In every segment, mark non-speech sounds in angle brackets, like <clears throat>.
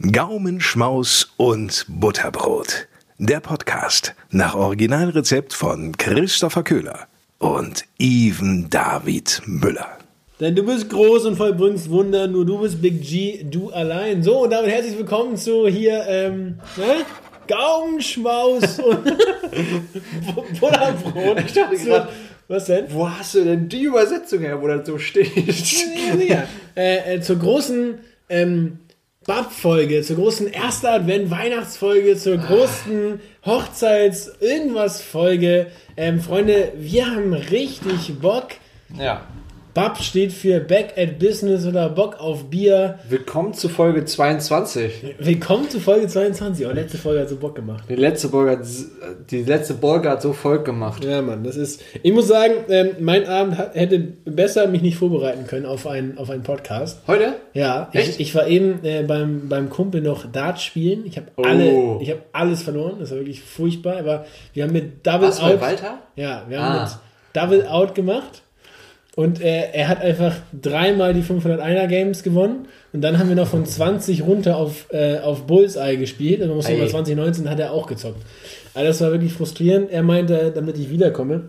Gaumenschmaus und Butterbrot. Der Podcast nach Originalrezept von Christopher Köhler und Even David Müller. Denn du bist groß und vollbringst Wunder, nur du bist Big G, du allein. So, und damit herzlich willkommen zu hier, ähm, ne? Gaumenschmaus <laughs> und <laughs> Butterbrot. Ich dachte gerade, Was denn? wo hast du denn die Übersetzung her, wo das so steht? Ja, äh, äh, zur großen ähm, Bab-Folge, zur großen erster Advent-Weihnachtsfolge, zur großen Hochzeits-Irgendwas-Folge. Ähm, Freunde, wir haben richtig Bock. Ja. Bab steht für Back at Business oder Bock auf Bier. Willkommen zu Folge 22. Willkommen zu Folge 22. Oh, letzte Folge hat so Bock gemacht. Die letzte Folge hat, die letzte Folge hat so Volk gemacht. Ja, Mann, das ist. Ich muss sagen, ähm, mein Abend hätte besser mich nicht vorbereiten können auf einen, auf einen Podcast. Heute? Ja, Echt? ich, ich war eben äh, beim, beim Kumpel noch Dart spielen. Ich habe Oh. alle, ich habe alles verloren. Das war wirklich furchtbar. Aber wir haben mit Double bei Out. Walter? Ja, wir haben Ah. mit Double Out gemacht. Und äh, er hat einfach dreimal die 501er Games gewonnen. Und dann haben wir noch von 20 runter auf, äh, auf Bullseye gespielt. Und man muss über 2019 hat er auch gezockt. Also das war wirklich frustrierend. Er meinte, damit ich wiederkomme.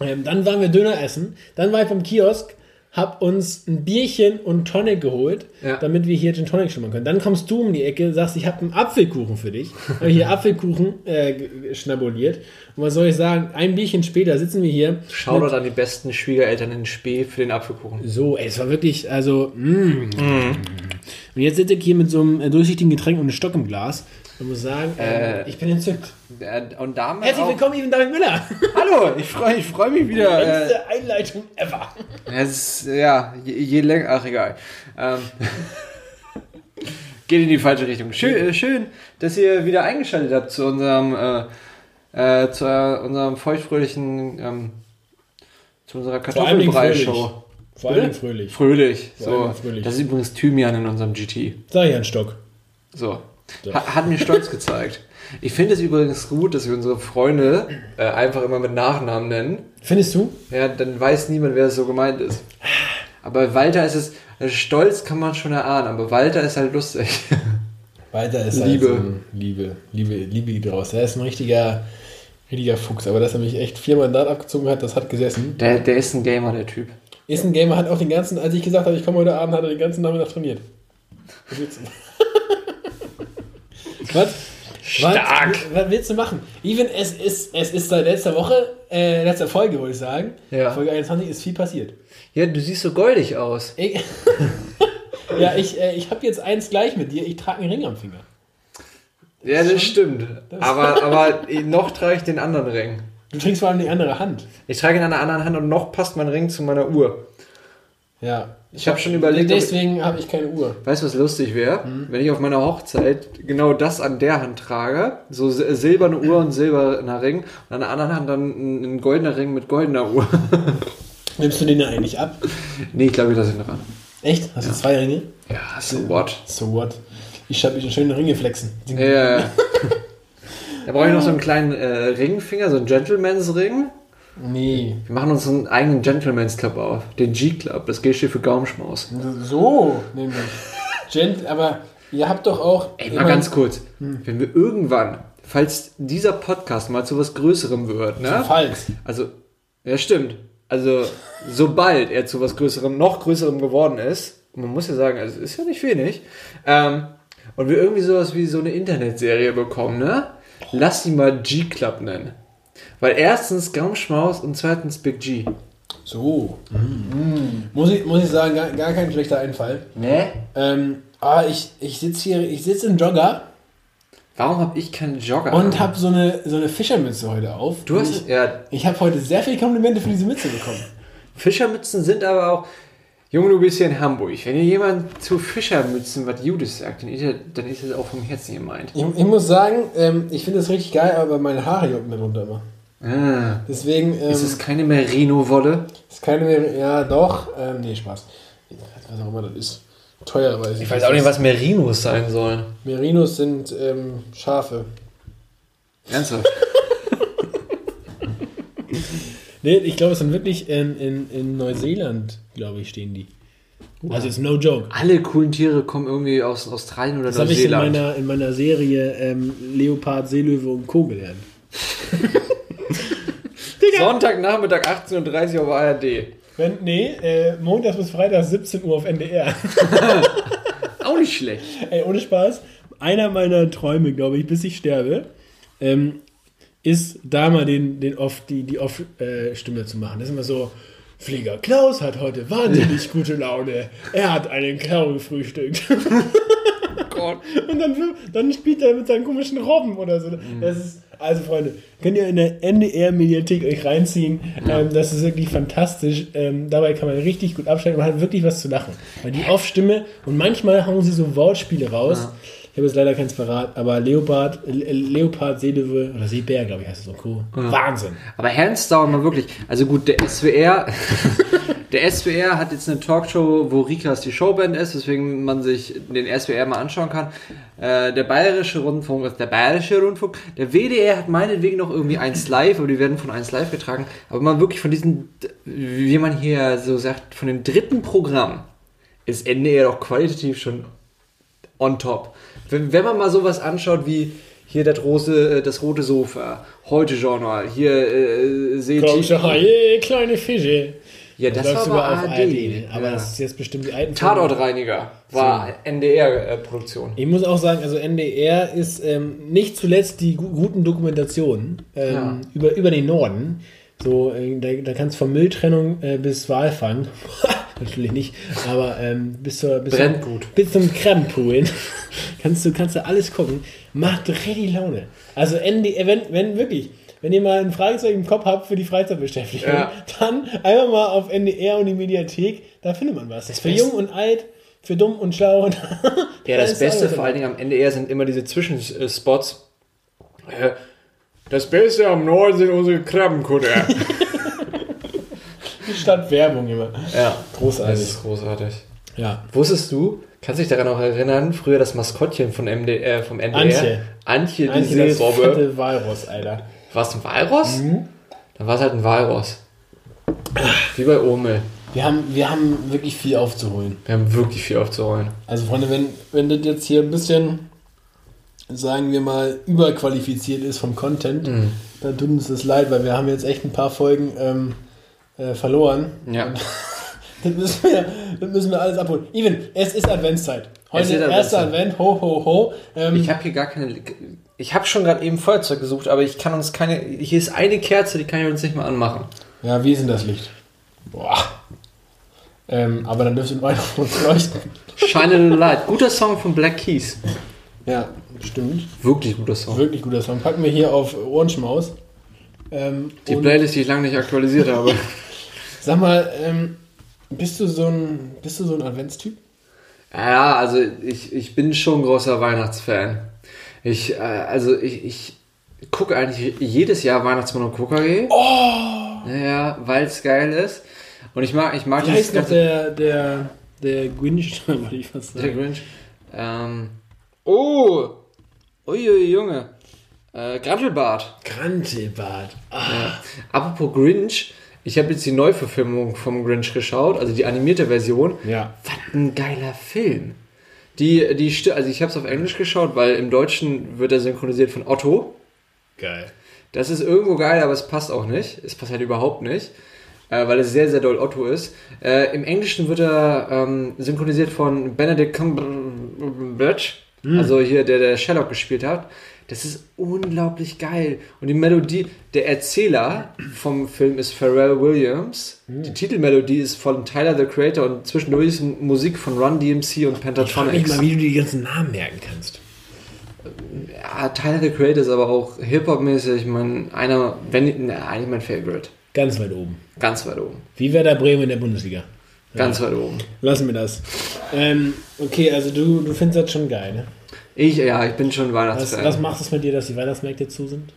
Ähm, dann waren wir Döner essen. Dann war ich beim Kiosk, hab uns ein Bierchen und Tonic geholt, Ja. damit wir hier Gin Tonic schimmern können. Dann kommst du um die Ecke, sagst, ich habe einen Apfelkuchen für dich. Habe hier Apfelkuchen äh, schnabuliert. Und was soll ich sagen? Ein Bierchen später sitzen wir hier. Shoutout an die besten Schwiegereltern in Spee für den Apfelkuchen. So, ey, es war wirklich, also, mm. Und jetzt sitze ich hier mit so einem äh, durchsichtigen Getränk und einem Stock im Glas. Ich muss sagen, äh, Äh, ich bin entzückt. Äh, Und damit Herzlich willkommen, Ivan David Müller. Hallo, ich freue ich freu mich wieder. Äh, Längste Einleitung ever. Es ist, ja, je, je länger, ach egal. Ähm, <laughs> geht in die falsche Richtung. Schön, äh, schön, dass ihr wieder eingeschaltet habt zu unserem, äh, äh, zu äh, unserem feuchtfröhlichen, ähm, zu unserer Kartoffelbrei-Show. Vor allem fröhlich. Fröhlich. So. fröhlich. Das ist übrigens Thymian in unserem GT. Sag ich einen Stock. So. So. Ha hat mir stolz gezeigt. <laughs> Ich finde es übrigens gut, dass wir unsere Freunde äh, einfach immer mit Nachnamen nennen. Findest du? Ja, dann weiß niemand, wer es so gemeint ist. Aber Walter ist es, äh, Stolz kann man schon erahnen, aber Walter ist halt lustig. <laughs> Weiter ist Liebe. Halt so Liebe, Liebe, Liebe draus. Er ist ein richtiger, richtiger Fuchs. Aber dass er mich echt vier Mandat abgezogen hat, das hat gesessen. Der, der ist ein Gamer, der Typ. Ist ein Gamer, hat auch den ganzen, als ich gesagt habe, ich komme heute Abend, hat er den ganzen Nachmittag trainiert. <laughs> Was? Stark. Was, was willst du machen? Even, es ist, es ist seit letzter Woche, äh, letzter Folge, würde ich sagen. Ja. Folge 21 ist viel passiert. Ja, du siehst so goldig aus. Ich, <laughs> ja, ich, äh, ich habe jetzt eins gleich mit dir. Ich trage einen Ring am Finger. Ja, das stimmt. Aber, <laughs> aber noch trage ich den anderen Ring. Du trägst vor allem die andere Hand. Ich trage ihn an der anderen Hand und noch passt mein Ring zu meiner Uhr. Ja. Ich habe schon überlegt, Deswegen habe ich keine Uhr. weißt du, was lustig wäre? Wenn ich auf meiner Hochzeit genau das an der Hand trage, so sil- silberne Uhr und silberner Ring, und an der anderen Hand dann ein, goldener Ring mit goldener Uhr. <laughs> Nimmst du den da eigentlich ab? nee, ich glaube, ich lasse ihn dran. Echt? Hast du zwei Ringe? Ja, so what? So what? Ich habe mich schöne Ringe flexen. Ja, ja, ja. <laughs> Da brauche ich noch so einen kleinen äh, Ringfinger, so einen Gentleman's Ring. Nee. Wir machen uns einen eigenen Gentleman's Club auf. Den G-Club. Das G steht für Gaumschmaus. So, nämlich. Gent, aber ihr habt doch auch. Ey, mal ganz kurz. Wenn wir irgendwann, falls dieser Podcast mal zu was Größerem wird, ne? Falls. Also, ja, stimmt. Also, sobald er zu was Größerem, noch Größerem geworden ist, man muss ja sagen, also, ist ja nicht wenig, ähm, und wir irgendwie sowas wie so eine Internetserie bekommen, ne? Lass die mal G-Club nennen. Weil erstens Gaumschmaus und zweitens Big G. So. Muss, ich, muss ich sagen, gar, gar kein schlechter Einfall. Ne? Ähm, ah, ich, ich sitze hier, ich sitze im Jogger Warum habe ich keinen Jogger? und habe so eine, so eine Fischermütze heute auf. du hast, Ich, ja, ich habe heute sehr viele Komplimente für diese Mütze bekommen. Fischermützen sind aber auch. Junge, du bist hier in Hamburg. Wenn dir jemand zu Fischermützen was Judes sagt, dann ist, er, dann ist das auch vom Herzen gemeint. Ich, ich muss sagen, ähm, ich finde das richtig geil, aber meine Haare jucken darunter immer. Ah, Deswegen ähm, ist es keine Merino-Wolle? ist keine mehr. Ja, doch. Ähm, nee, Spaß. Was auch immer das ist. Teuer, weiß ich Ich weiß auch nicht, was Merinos sein sollen. Merinos sind ähm, Schafe. Ernsthaft? <laughs> Nee, ich glaube, es sind wirklich in, in, in Neuseeland, glaube ich, stehen die. Also ist no joke. Alle coolen Tiere kommen irgendwie aus Australien oder Das habe ich in Neuseeland. meiner, in meiner Serie ähm, Leopard, Seelöwe und Co. gelernt. <laughs> Sonntagnachmittag 18.30 Uhr auf ARD. Wenn, nee, äh, Montags bis Freitag 17 Uhr auf NDR. <laughs> Auch nicht schlecht. Ey, ohne Spaß. Einer meiner Träume, glaube ich, bis ich sterbe, ähm, ist da mal den, den Off, die, die Off-Stimme zu machen. Das ist immer so, Flieger Klaus hat heute wahnsinnig gute Laune. Er hat einen Clown gefrühstückt. <laughs> Gott. Und dann, dann spielt er mit seinen komischen Robben oder so. Das ist, also Freunde, könnt ihr in der NDR-Mediathek euch reinziehen. Ähm, das ist wirklich fantastisch. Ähm, dabei kann man richtig gut abschalten. Man hat wirklich was zu lachen. Weil die Off-Stimme und manchmal hauen sie so Wortspiele raus. Ich habe jetzt leider keins verraten, aber Leopard, Le Leopard, Seelöwe oder Seebär, glaube ich, heißt es so. Cool. Wahnsinn. Aber hands down mal wirklich. Also gut, der SWR, <laughs> der SWR hat jetzt eine Talkshow, wo Rikas die Showband ist, weswegen man sich den SWR mal anschauen kann. Äh, der Bayerische Rundfunk ist der Bayerische Rundfunk. Der WDR hat meinetwegen noch irgendwie eins live, aber die werden von eins live getragen. Aber man wirklich von diesen, wie man hier so sagt, von dem dritten Programm ist NDR doch qualitativ schon on top. Wenn, wenn man mal sowas anschaut wie hier das, rote, das rote Sofa, heute Journal, hier äh, seht Große Haie, kleine Fische. Ja, das, läuft war aber ARD. ARD. ne? Aber ja. das ist jetzt bestimmt die alten Tatortreiniger war NDR-Produktion. Ich muss auch sagen, also NDR ist ähm, nicht zuletzt die gu guten Dokumentationen ähm, Ja. über, über den Norden. So, äh, da, da kannst du von Mülltrennung äh, bis Walfang, <laughs> natürlich nicht, aber ähm, bis, zur, bis, Brennt zum, gut. bis zum Krabbenpoolen <laughs> kannst du, kannst du alles gucken. Macht richtig Laune. Also wenn, wenn wirklich, wenn ihr mal ein Fragezeichen im Kopf habt für die Freizeitbeschäftigung, Ja. dann einfach mal auf NDR und die Mediathek, da findet man was. für Beste- jung und alt, für dumm und schlau. <laughs> Ja, Da das ist Beste vor allen Dingen am NDR sind immer diese Zwischenspots. Äh, Das Beste am Norden sind unsere Krabbenkutter. <laughs> Statt Werbung immer. ja, Großartig. das ist großartig. Ja. Wusstest du, kannst du dich daran auch erinnern, früher das Maskottchen von MD, äh, vom NDR? Antje. Antje, die Antje, das fette Walross, Alter. War es ein Walross? Mhm. Dann war es halt ein Walross. Wie bei Omel. Wir haben, wir haben wirklich viel aufzuholen. Wir haben wirklich viel aufzuholen. Also, Freunde, wenn, wenn das jetzt hier ein bisschen, sagen wir mal, überqualifiziert ist vom Content, Mhm. dann tut uns das leid, weil wir haben jetzt echt ein paar Folgen ähm, äh, verloren. Ja. <laughs> Das müssen, wir, das müssen wir alles abholen. Even, es ist Adventszeit. Heute ist erster. Advent, ho, ho, ho. Ähm, Ich habe hier gar keine. Ich habe schon gerade eben Feuerzeug gesucht, aber ich kann uns keine. Hier ist eine Kerze, die kann ich uns nicht mal anmachen. ja, wie ist denn das Licht? Boah. Ähm, aber dann dürfte weiter auf <laughs> uns leuchten. Shine a Little Light. Guter Song von Black Keys. Ja, stimmt. Wirklich guter Song. Wirklich guter Song. Packen wir hier auf Ohrenschmaus. Ähm, Die Playlist, die ich lange nicht aktualisiert habe. <laughs> sag mal, ähm, bist du so ein, bist du so ein Adventstyp? Ja, also ich, ich bin schon ein großer Weihnachtsfan. Ich, äh, also ich, ich gucke eigentlich jedes Jahr Weihnachtsmann und KKG. Oh! Ja, weil es geil ist. Und ich mag, ich mag Wie heißt noch der, der, der Grinch? <laughs> Wollte ich fast Der sagen. Grinch. Ähm, oh! Uiui, Junge. Äh, Grantelbart. Grantelbart. Ah, Apropos Grinch, ich habe jetzt die Neuverfilmung vom Grinch geschaut, also die animierte Version. ja. Was ein geiler Film. Die, die, also ich habe es auf Englisch geschaut, weil im Deutschen wird er synchronisiert von Otto. Geil. Das ist irgendwo geil, aber es passt auch nicht. Es passt halt überhaupt nicht, äh, weil es sehr, sehr doll Otto ist. Äh, Im Englischen wird er ähm, synchronisiert von Benedict Cumberbatch, also hier, der der Sherlock gespielt hat. Das ist unglaublich geil. Und die Melodie, der Erzähler vom Film ist Pharrell Williams. Die Titelmelodie ist von Tyler, the Creator, und zwischendurch ist Musik von Run DMC und Ich frage mich Pentatonix. mal, wie du die ganzen Namen merken kannst. Ja, Tyler, the Creator ist aber auch Hip-Hop-mäßig, mein, einer, wenn, na, eigentlich mein Favorite. Ganz weit oben. Ganz weit oben. Wie Werder Bremen in der Bundesliga. Ganz weit oben. Lassen wir das. Ähm, okay, also du, du findest das schon geil, ne? Ich, ja, ich bin schon Was, Weihnachtsfan. was macht es mit dir, dass die Weihnachtsmärkte zu sind?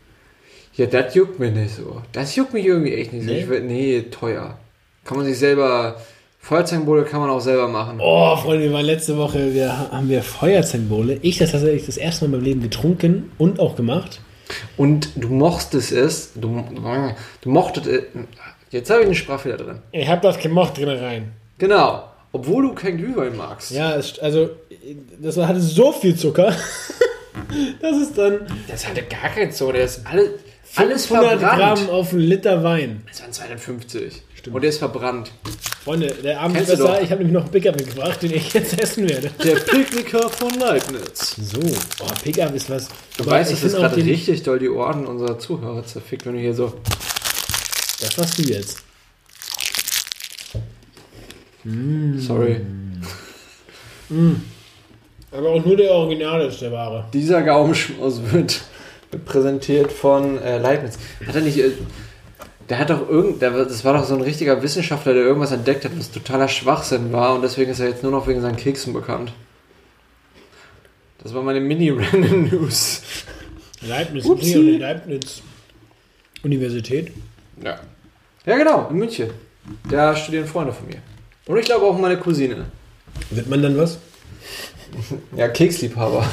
Ja, das juckt mich nicht so. Das juckt mich irgendwie echt nicht so. Nee? Ich will, nee, teuer. Kann man sich selber, Feuerzangenbowle kann man auch selber machen. Oh, Freunde, wir waren letzte Woche, wir haben wir Feuerzangenbowle. Ich das tatsächlich das erste Mal in meinem Leben getrunken und auch gemacht. Und du mochtest es, du, du mochtest es, jetzt habe ich einen Sprachfehler drin. Ich habe das gemocht drin rein. Genau. Obwohl du kein Glühwein magst. Ja, es, also das hatte so viel Zucker, <laughs> dass es dann Das hatte gar keinen Zucker. Der ist alles, alles 500 verbrannt. Gramm auf einen Liter Wein. Das waren 250. Und der ist verbrannt. Freunde, der Abend ist besser. Ich habe nämlich noch einen Pickup mitgebracht, den ich jetzt essen werde. Der Picknicker von Leibniz. So, oh, Pickup ist was. Du Aber weißt, dass das gerade richtig doll die Ohren unserer Zuhörer zerfickt, wenn du hier so. Das machst du jetzt. Sorry. <laughs> Aber auch nur der Original ist der wahre. Dieser Gaumenschmaus wird präsentiert von äh, Leibniz. Hat er nicht. Äh, der hat doch irgend. Der, das war doch so ein richtiger Wissenschaftler, der irgendwas entdeckt hat, was totaler Schwachsinn war und deswegen ist er jetzt nur noch wegen seinen Keksen bekannt. Das war meine Mini-Random News. Leibniz, Upsi. Leibniz Universität. Ja. Ja, genau, in München. Da studieren Freunde von mir. Und ich glaube auch meine Cousine. Wird man dann was? Ja, Keksliebhaber.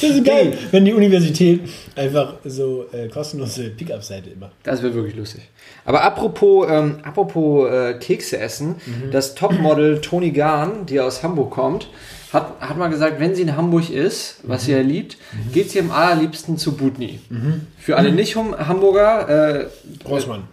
Das ist geil, wenn die Universität einfach so äh, kostenlose Pickup-Seite immer. Das wäre wirklich lustig. Aber apropos, ähm, apropos äh, Kekse essen, das Topmodel Toni Gahn, die aus Hamburg kommt, hat, hat mal gesagt, wenn sie in Hamburg ist, was sie ja liebt, geht sie am allerliebsten zu Butni. Für alle Nicht-Hamburger äh, Großmann.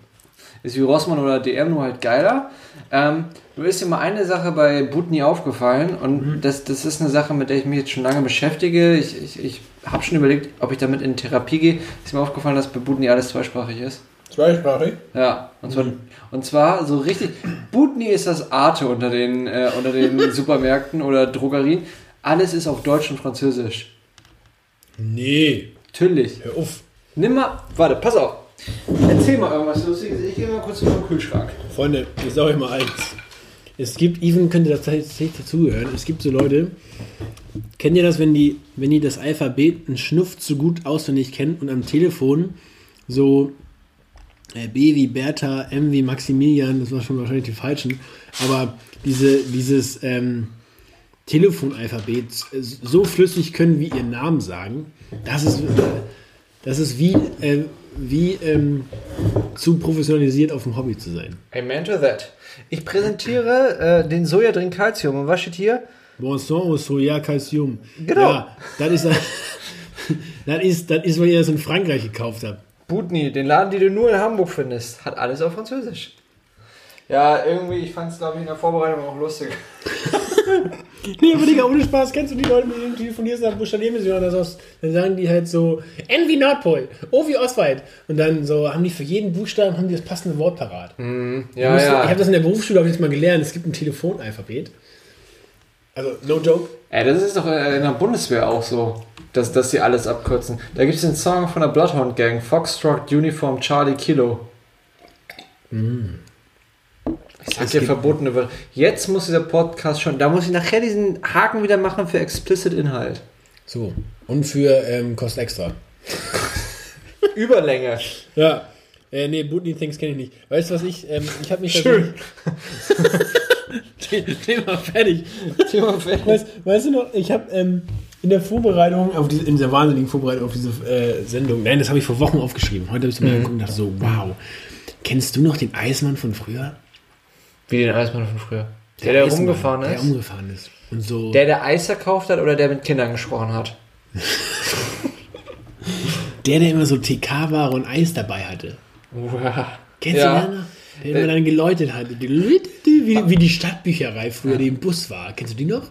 Ist wie Rossmann oder DM nur halt geiler. Ähm, du ist dir mal eine Sache bei Butni aufgefallen und das, das ist eine Sache, mit der ich mich jetzt schon lange beschäftige. Ich, ich, ich habe schon überlegt, ob ich damit in Therapie gehe. Ist mir aufgefallen, dass bei Butni alles zweisprachig ist. Zweisprachig. Ja, und zwar, und zwar so richtig. Butni ist das Arte unter den, äh, unter den <laughs> Supermärkten oder Drogerien. Alles ist auf Deutsch und Französisch. Nee. Natürlich. Hör auf. Nimm mal. Warte, pass auf. Erzähl mal irgendwas Lustiges. Ich gehe mal kurz in den Kühlschrank. Freunde, ich sage euch mal eins. Es gibt, Even könnte das tatsächlich dazugehören, es gibt so Leute, kennt ihr das, wenn die, wenn die das Alphabet einen Schnuff zu gut auswendig kennen und am Telefon so äh, B wie Bertha, M wie Maximilian, das war schon wahrscheinlich die falschen, aber diese, dieses ähm, Telefonalphabet äh, so flüssig können wie ihren Namen sagen, das ist, äh, das ist wie, äh, wie ähm, zu professionalisiert auf dem Hobby zu sein. Amen to that. Ich präsentiere äh, den Sojadrink Calcium. Und was steht hier? Bon sang au soja calcium. Genau. Ja, das ist, <laughs> das ist, das ist, weil ihr das in Frankreich gekauft habt. Butni, den Laden, den du nur in Hamburg findest. Hat alles auf Französisch. Ja, irgendwie, ich fand es, glaube ich, in der Vorbereitung auch lustig. <laughs> Nee, aber Digga, ohne Spaß, kennst du die Leute, mit denen du telefonierst, dann buchstabieren sie das aus, dann sagen die halt so, N wie Nordpol, O wie Ostwald. Und dann so haben die für jeden Buchstaben haben die das passende Wort parat. Ja, Musst ja. Ich habe das in der Berufsschule auch jetzt mal gelernt, es gibt ein Telefonalphabet. Also, no joke. Ey, das ist doch äh, in der Bundeswehr auch so, dass, dass sie alles abkürzen. Da gibt es den Song von der Bloodhound Gang, Foxtrot Uniform Charlie Kilo. Ich sag dir verbotene Wörter. Jetzt muss dieser Podcast schon, da muss ich nachher diesen Haken wieder machen für explicit Inhalt. So. Und für ähm, Kost extra. <laughs> Überlänge. Ja. Äh, nee, Booty Things kenne ich nicht. Weißt du, was ich, ähm, ich habe mich Schön. <laughs> Thema fertig. Thema fertig. Weißt, weißt du noch, ich habe ähm, in der Vorbereitung, auf diese, in dieser wahnsinnigen Vorbereitung auf diese äh, Sendung, nein, das habe ich vor Wochen aufgeschrieben. Heute habe ich mir angeguckt und dachte so, wow. Kennst du noch den Eismann von früher? Wie den Eismann von früher. Der, der, Eismann, rumgefahren Der ist. umgefahren ist. Und so. Der, der Eis verkauft hat oder der mit Kindern gesprochen hat? <laughs> der, der immer so TK-Ware und Eis dabei hatte. Kennst Ja. du den noch? Der immer dann geläutet hat. Wie, wie die Stadtbücherei früher, die im Bus war. Kennst du die noch?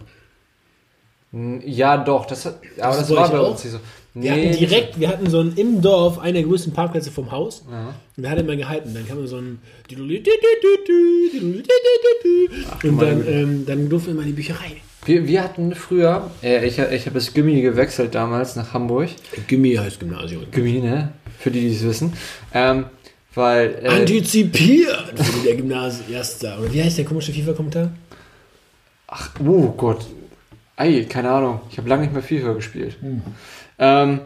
Ja, doch. Das, aber Das das, war bei uns nicht so. Wir hatten direkt, wir hatten so einen im Dorf, einen der größten Parkplätze vom Haus. Und der hat immer gehalten. Dann kam so ein und dann, ähm, dann durften wir mal in die Bücherei. Wir, wir hatten früher, äh, ich, ich habe das Gimmi gewechselt damals nach Hamburg. Gimmi heißt Gymnasium. Gimmi, ne? Für die, die es wissen. Ähm, weil. Äh, Antizipiert der Gymnasiaster. Oder wie heißt der komische FIFA-Kommentar? ach, oh Gott. Ei, keine Ahnung. Ich habe lange nicht mehr FIFA gespielt. Ähm,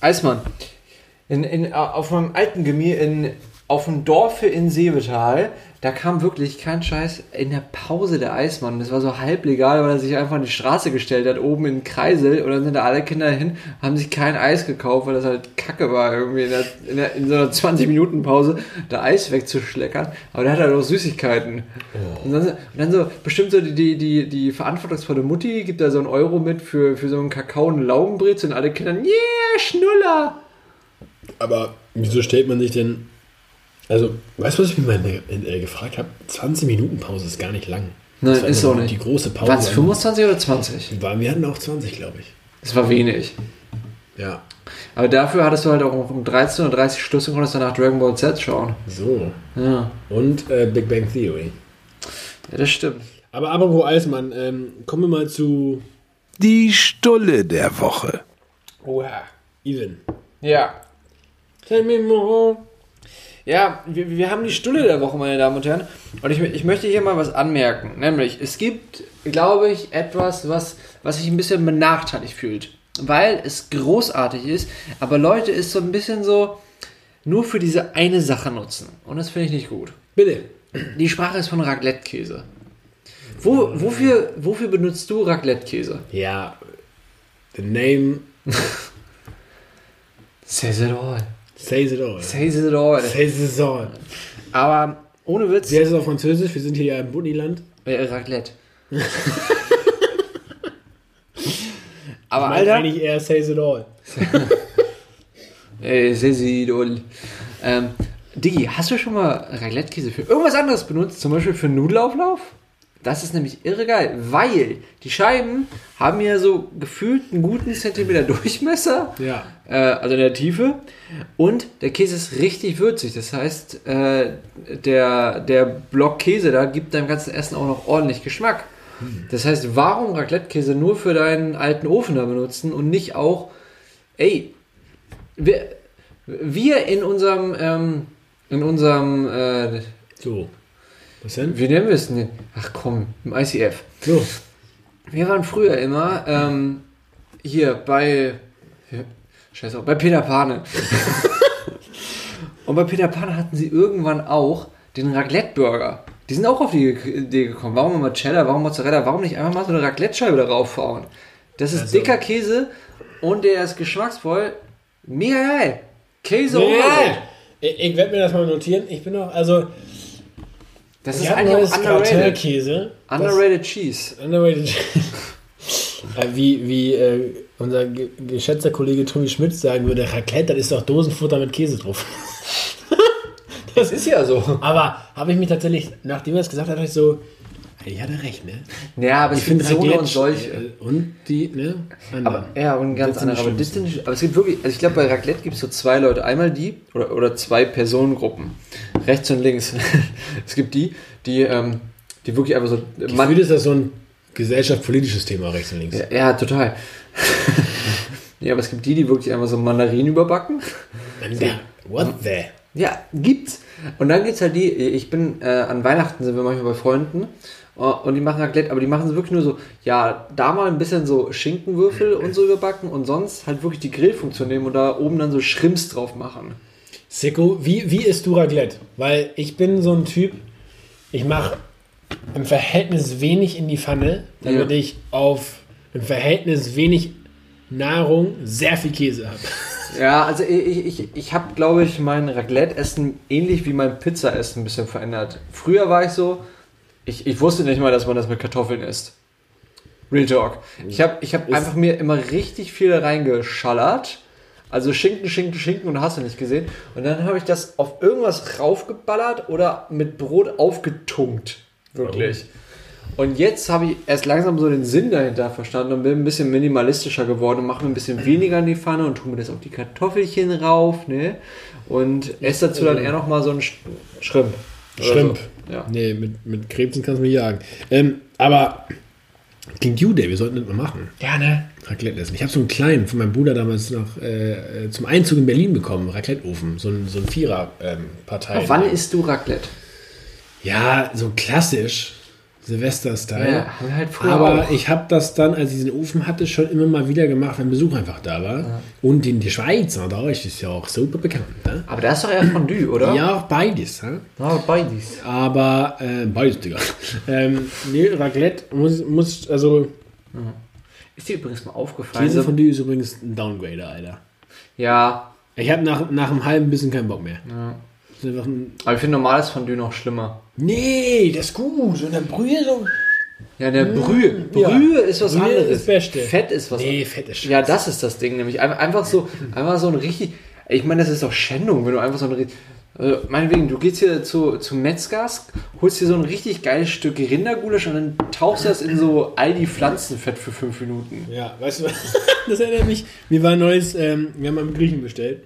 Eismann. In, in, auf meinem alten Gimmi in auf dem Dorf in Seebetal, da kam wirklich kein Scheiß in der Pause der Eismann. Das war so halb legal, weil er sich einfach an die Straße gestellt hat, oben in Kreisel. Und dann sind da alle Kinder hin, haben sich kein Eis gekauft, weil das halt kacke war, irgendwie in, der, in, der, in so einer 20-Minuten-Pause da Eis wegzuschleckern. Aber der hat halt auch Süßigkeiten. Und, dann, und dann so, bestimmt so die, die, die, die verantwortungsvolle Mutti gibt da so einen Euro mit für, für so einen Kakao und Laugenbrezel und alle Kinder, yeah, Schnuller! Aber wieso stellt man sich denn. Also, weißt du, was ich mich mal äh, gefragt habe? 20 Minuten Pause ist gar nicht lang. Nein, Das war ist auch nicht. Die große Pause. Waren es 25 oder 20? War, wir hatten auch 20, glaube ich. Das war wenig. Ja. Aber dafür hattest du halt auch um 13.30 Uhr Schluss und konntest danach Dragon Ball Z schauen. So. Ja, Und äh, Big Bang Theory. ja das stimmt. Aber apropos Eismann, ähm, kommen wir mal zu. Die Stulle der Woche. Oha. Even. Ja. Tell me more. Ja, wir, wir haben die Stulle der Woche, meine Damen und Herren. Und ich, ich möchte hier mal was anmerken. Nämlich, es gibt, glaube ich, etwas, was, was sich ein bisschen benachteiligt fühlt. Weil es großartig ist, aber Leute es so ein bisschen so nur für diese eine Sache nutzen. Und das finde ich nicht gut. Bitte. Die Sprache ist von Raclette-Käse. Wo, wofür, wofür benutzt du Raclette-Käse? Ja. The name Says it all. Says it all. Says it all. Says it all. Aber ohne Witz, Wie heißt es auf Französisch? Wir sind hier ja im Bunniland. äh, Raclette. <laughs> Aber Meint Alter, eigentlich eher says it all. <laughs> äh, says it all. Ähm, Digi, hast du schon mal Raclette-Käse für irgendwas anderes benutzt? Zum Beispiel für Nudelauflauf? Das ist nämlich irre geil, weil die Scheiben haben ja so gefühlt einen guten Zentimeter <laughs> Durchmesser. Ja. äh, also in der Tiefe. Und der Käse ist richtig würzig. Das heißt, äh, der, der Block Käse da gibt deinem ganzen Essen auch noch ordentlich Geschmack. Das heißt, warum Raclette-Käse nur für deinen alten Ofen da benutzen und nicht auch, ey, wir, wir in unserem, ähm, in unserem, äh, So. Was denn? wie nennen wir es denn? Ach komm, im ICF. So. Wir waren früher immer ähm, hier bei. Ja, scheiß auf, bei Peter Pane. <laughs> Und bei Peter Pane hatten sie irgendwann auch den Raclette-Burger. Die sind auch auf die Idee gekommen. Warum immer Cheddar, warum Mozzarella, warum nicht einfach mal so eine Raclette-Scheibe darauf hauen? Das ist Also- dicker Käse und der ist geschmacksvoll. Mega geil. Käse Ja. overload. Ich, ich werde mir das mal notieren. Ich bin noch, also, Das ist habe eigentlich auch underrated. Das- Underrated Cheese. Underrated. <laughs> Äh, wie wie äh, unser ge geschätzter Kollege Tommy Schmidt sagen würde, Raclette, das ist doch Dosenfutter mit Käse drauf. Das ist ja so. Aber habe ich mich tatsächlich, nachdem er es gesagt hat, dachte ich so, ich hatte recht, ne? Ja, aber es Ich finde gibt so Raclette und solche. äh, Und die, ne? Aber, Anderen. ja, und ganz andere. Aber, das schlimmsten. sind, aber es gibt wirklich, also ich glaube, bei Raclette gibt es so zwei Leute. Einmal die, oder, oder zwei Personengruppen. Rechts und links. <laughs> es gibt die, die, ähm, die wirklich einfach so. Ich finde, ist das so ein gesellschaftspolitisches Thema, rechts und links. ja, ja, total. <laughs> ja, aber es gibt die, die wirklich einfach so Mandarinen überbacken. Ja. What the? Ja, gibt's. Und dann gibt's halt die, ich bin, äh, an Weihnachten sind wir manchmal bei Freunden und die machen Raclette, aber die machen sie wirklich nur so, ja, da mal ein bisschen so Schinkenwürfel und so überbacken und sonst halt wirklich die Grillfunktion nehmen und da oben dann so Shrimps drauf machen. Sicko, wie, wie isst du Raclette? Weil ich bin so ein Typ, ich mache im Verhältnis wenig in die Pfanne, damit Ja. ich auf im Verhältnis wenig Nahrung sehr viel Käse habe. Ja, also ich, ich, ich habe, glaube ich, mein Raclette-Essen ähnlich wie mein Pizza-Essen ein bisschen verändert. Früher war ich so, ich, ich wusste nicht mal, dass man das mit Kartoffeln isst. Real Talk. Ich habe ich hab Ist- einfach mir immer richtig viel reingeschallert. Also Schinken, Schinken, Schinken und hast du nicht gesehen. Und dann habe ich das auf irgendwas raufgeballert oder mit Brot aufgetunkt. Wirklich. Und jetzt habe ich erst langsam so den Sinn dahinter verstanden und bin ein bisschen minimalistischer geworden und mache mir ein bisschen weniger in die Pfanne und tue mir das auf die Kartoffelchen rauf, ne? Und esse dazu dann eher nochmal so einen Sch Schrimp. Schrimp. So. Ja. Nee, mit, mit Krebsen kannst du mich jagen. Ähm, aber klingt you, Day, wir sollten das mal machen. ja, ne? Raclette essen. Ich habe so einen kleinen von meinem Bruder damals noch äh, äh, zum Einzug in Berlin bekommen, Raclette-Ofen, so ein, so ein Vierer-Partei. Aber wann isst du Raclette? Ja, so klassisch. Silvester-Style. Ja, haben wir halt früher Aber auch. ich habe das dann, als ich diesen Ofen hatte, schon immer mal wieder gemacht, wenn Besuch einfach da war. Und in der Schweiz, da ist es ja auch super bekannt. Ne? Aber da ist doch eher Fondue, oder? Ja, auch beides. Ne? Ja, beides. Aber, äh, beides, Digga. <laughs> ähm, nee, Raclette muss, muss also, Ist dir übrigens mal aufgefallen? Käse So, von dir ist übrigens ein Downgrader, Alter. ja, Ich habe nach, nach einem halben bisschen keinen Bock mehr. Ja. Ein, aber ich finde normales Fondue noch schlimmer. Nee, das ist gut. Und dann Brühe so. Ja, der Brühe. Ja. Brühe ist was Brühe anderes. ist Beste. Fett ist was Nee, Fett ist Ja, das ist das Ding nämlich. Einfach, einfach so, einfach so ein richtig. Ich meine, das ist doch Schändung, wenn du einfach so ein. Also, meinetwegen, du gehst hier zu, zu Metzgers, holst dir so ein richtig geiles Stück Rindergulasch und dann tauchst du das in so Aldi Pflanzenfett für fünf Minuten. Ja, weißt du, <laughs> das erinnert mich. Mir war ein neues, ähm, wir haben am Griechen bestellt.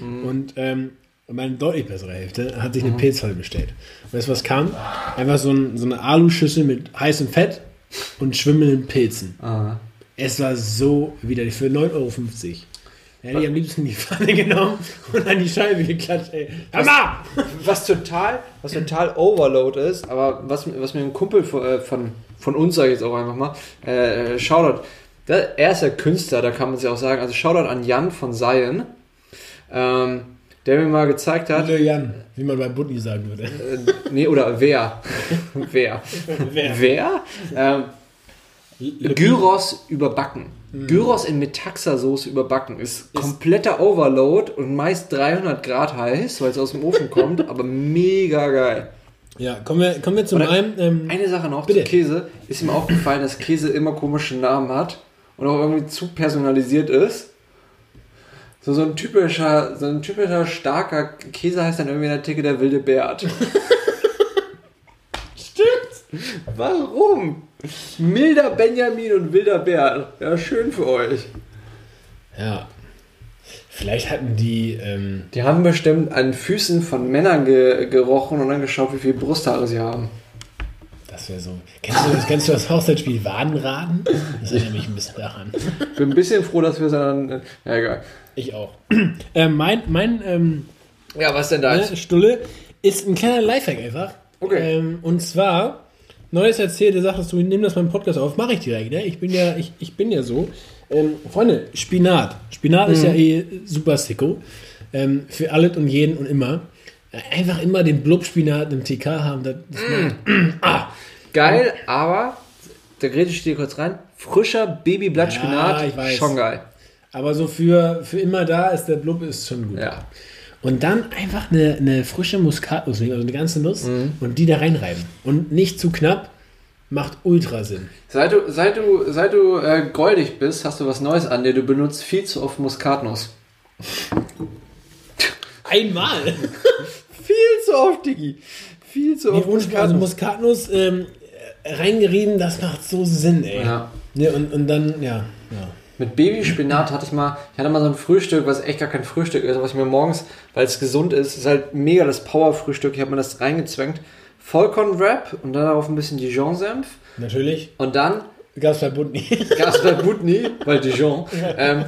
Und ähm, meine deutlich bessere Hälfte hat sich eine Pilzfalle bestellt. Weißt du, was kam? Einfach so, ein, so eine Aluschüssel mit heißem Fett und schwimmenden Pilzen. Ah. Es war so widerlich. Für 9,50 Euro. Hätte ich am liebsten die Pfanne genommen und an die Scheibe geklatscht. Ey. Hammer! Was total, was total Overload ist, aber was, was mir ein Kumpel von, äh, von, von uns, sage ich jetzt auch einfach mal, äh, Shoutout, der, er ist ja Künstler, da kann man sich auch sagen, also Shoutout an Jan von Zion, ähm, der mir mal gezeigt hat, Jan, wie man bei Butni sagen würde. äh, nee, oder wer, <laughs> wer, wer, ähm, Gyros überbacken. Gyros in Metaxa-Soße überbacken ist kompletter Overload und meist 300 Grad heiß, weil es aus dem Ofen kommt, aber mega geil. Ja, kommen wir, kommen wir zu meinem. Ähm, Eine Sache noch Bitte. zu Käse. Ist ihm aufgefallen, dass Käse immer komische Namen hat und auch irgendwie zu personalisiert ist. So, so ein typischer, so ein typischer starker Käse heißt dann irgendwie in der Theke der wilde Bert. <laughs> Stimmt! Warum? Milder Benjamin und wilder Bert. Ja, schön für euch. Ja. Vielleicht hatten die. Ähm, Die haben bestimmt an Füßen von Männern ge gerochen und dann geschaut, wie viel Brusthaare sie haben. das wäre so. Kennst du, das, kennst du das Haushaltsspiel Wadenraden? Das erinnert mich ein bisschen daran. Bin ein bisschen froh, dass wir es dann. Ja, egal. Ich auch. <clears throat> ähm, mein mein ähm, Ja, was denn da? ne, Stulle ist ein kleiner Lifehack einfach. Okay. Ähm, und zwar, Neues erzählt, du sagtest, du nimm das beim Podcast auf, mache ich direkt, ne? Ich bin ja, ich, ich bin ja so. Ähm, Freunde, Spinat. Spinat ist ja eh super sicko. Ähm, für alles und jeden und immer. Äh, Einfach immer den Blubspinat im TK haben. Das, das macht- <clears throat> Geil, aber, da grätsche ich dir kurz rein, frischer Babyblattspinat, Ja, ich weiß. schon geil. Aber so für, für immer da ist der Blub ist schon gut. Ja. Und dann einfach eine, eine frische Muskatnuss nehmen, also eine ganze Nuss, und die da reinreiben. Und nicht zu knapp, macht ultra Sinn. Seit du, seit du, seit du äh, goldig bist, hast du was Neues an dir. Du benutzt viel zu oft Muskatnuss. Einmal! <laughs> Viel zu oft, Digi. Viel zu Nee, oft ohne Spaß, also Muskatnuss ähm, reingerieben, das macht so Sinn, ey. Ja. Ne, und, und dann, ja. ja. Mit Babyspinat hatte ich mal, ich hatte mal so ein Frühstück, was echt gar kein Frühstück ist, was ich mir morgens, weil es gesund ist, ist halt mega das Power-Frühstück. Ich habe mir das reingezwängt. Vollkorn-Wrap und dann darauf ein bisschen Dijon-Senf. Natürlich. Und dann Gab es bei Butni. Gab's bei Butni, <laughs> weil Dijon. Ähm,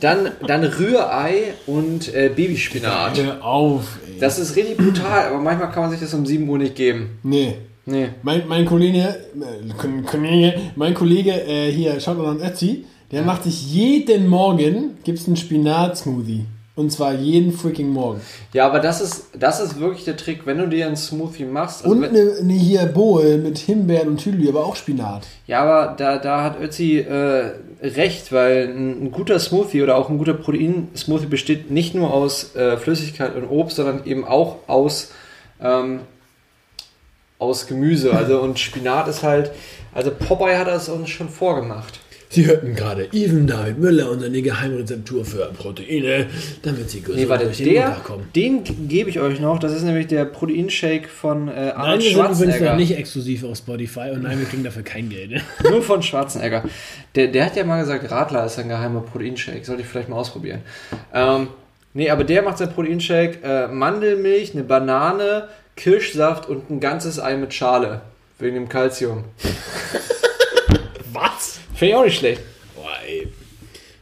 dann, dann Rührei und äh, Babyspinat. Hör auf, ey. Das ist richtig brutal, aber manchmal kann man sich das um 7 Uhr nicht geben. Nee. Nee. Mein, mein Kollege, äh, Ko- Kollege, mein Kollege äh, hier, schaut mal an Ötzi, der macht sich jeden Morgen, gibt's einen Spinat-Smoothie. Und zwar jeden freaking Morgen. Ja, aber das ist, das ist wirklich der Trick, wenn du dir einen Smoothie machst. also Und eine, eine hier Bowl mit Himbeeren und Tüdeli, aber auch Spinat. Ja, aber da, da hat Ötzi äh, recht, weil ein, ein guter Smoothie oder auch ein guter Protein-Smoothie besteht nicht nur aus äh, Flüssigkeit und Obst, sondern eben auch aus, ähm, aus Gemüse. Also und Spinat ist halt, also Popeye hat das uns schon vorgemacht. Sie hörten gerade Even David Müller und seine Geheimrezeptur für Proteine, damit sie gesund Nee, warte, durch den der, Montag kommen. den gebe ich euch noch. Das ist nämlich der Proteinshake von äh, Nein, Arnold wir sind übrigens noch Schwarzenegger. nicht exklusiv auf Spotify und nein, wir kriegen dafür kein Geld. <laughs> Nur von Schwarzenegger. Der, der hat ja mal gesagt, Radler ist ein geheimer Proteinshake. Sollte ich vielleicht mal ausprobieren. Ähm, nee, aber der macht sein Proteinshake. Äh, Mandelmilch, eine Banane, Kirschsaft und ein ganzes Ei mit Schale. Wegen dem Kalzium. <laughs> Finde ich auch nicht schlecht. Boah, ey.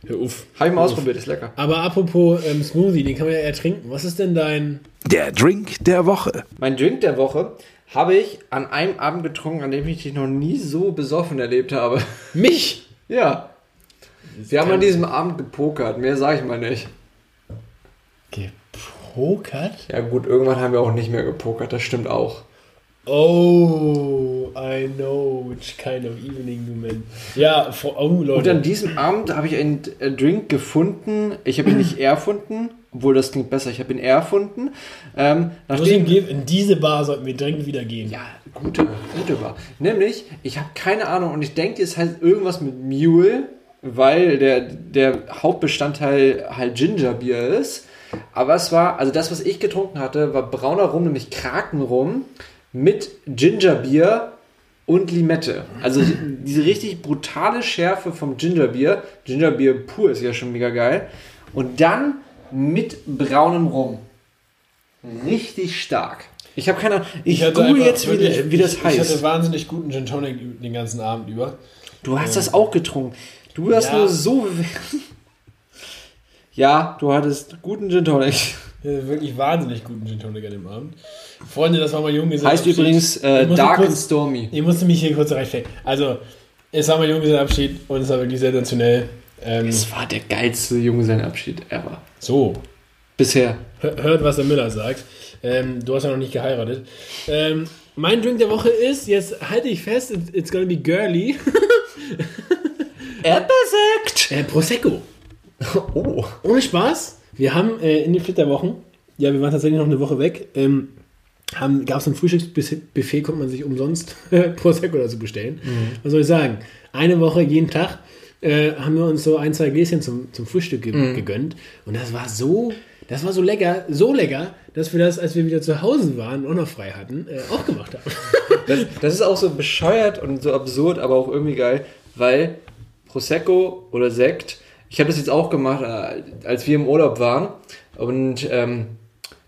Hör auf. Habe ich mal ausprobiert, ist lecker. Aber apropos ähm, Smoothie, den kann man ja eher trinken. Was ist denn dein. Der Drink der Woche. Mein Drink der Woche habe ich an einem Abend getrunken, an dem ich dich noch nie so besoffen erlebt habe. <laughs> Mich? Ja. Wir haben an diesem Abend gepokert, mehr sage ich mal nicht. Gepokert? Ja gut, irgendwann haben wir auch nicht mehr gepokert, das stimmt auch. Oh, I know which kind of evening you meant. Ja, vor, oh Und Leute. an diesem Abend habe ich einen äh, Drink gefunden. Ich habe ihn nicht erfunden, obwohl das klingt besser. Ich habe ihn erfunden. Ähm, nachdem, ihm geben, in diese Bar sollten wir dringend wieder gehen. ja, gute, gute war. Nämlich, ich habe keine Ahnung und ich denke, es heißt irgendwas mit Mule, weil der, der Hauptbestandteil halt Gingerbier ist. Aber es war, also das, was ich getrunken hatte, war brauner Rum, nämlich Krakenrum mit Gingerbier und Limette. Also diese richtig brutale Schärfe vom Gingerbier. Gingerbier pur ist ja schon mega geil. Und dann mit braunem Rum. Richtig stark. Ich habe keine Ahnung. Ich, hatte google jetzt, wie, wirklich- wie das ich, heißt. Ich hatte wahnsinnig guten Gin Tonic den ganzen Abend über. Du hast das auch getrunken. Du hast Ja. nur so. <laughs> ja, du hattest guten Gin Tonic. Ich hatte wirklich wahnsinnig guten Gin Tonic an dem Abend. Freunde, das war mein Junge. Heißt übrigens äh, Dark kurz- and Stormy. Ich musste mich hier kurz rechtfertigen. Also, es war mein Junggesellenabschied und es war wirklich sensationell. Ähm, Es war der geilste Junggesellenabschied ever. so, Bisher. hör- hört, was der Müller sagt. Ähm, du hast ja noch nicht geheiratet. Ähm, mein Drink der Woche ist, jetzt halte ich fest, it's, it's gonna be girly. <laughs> Erdbeersekt! Äh, Prosecco. <laughs> Oh. Ohne Spaß. Wir haben äh, in den Flitterwochen, ja, wir waren tatsächlich noch eine Woche weg, ähm, gab es ein Frühstücksbuffet, konnte man sich umsonst <laughs> Prosecco dazu bestellen. Was soll ich sagen? Eine Woche, jeden Tag, äh, haben wir uns so ein, zwei Gläschen zum, zum Frühstück ge gegönnt. Und das war so, das war so lecker, so lecker, dass wir das, als wir wieder zu Hause waren und auch noch frei hatten, äh, auch gemacht haben. <laughs> Das, das ist auch so bescheuert und so absurd, aber auch irgendwie geil, weil Prosecco oder Sekt, ich habe das jetzt auch gemacht, äh, als wir im Urlaub waren. Und ähm,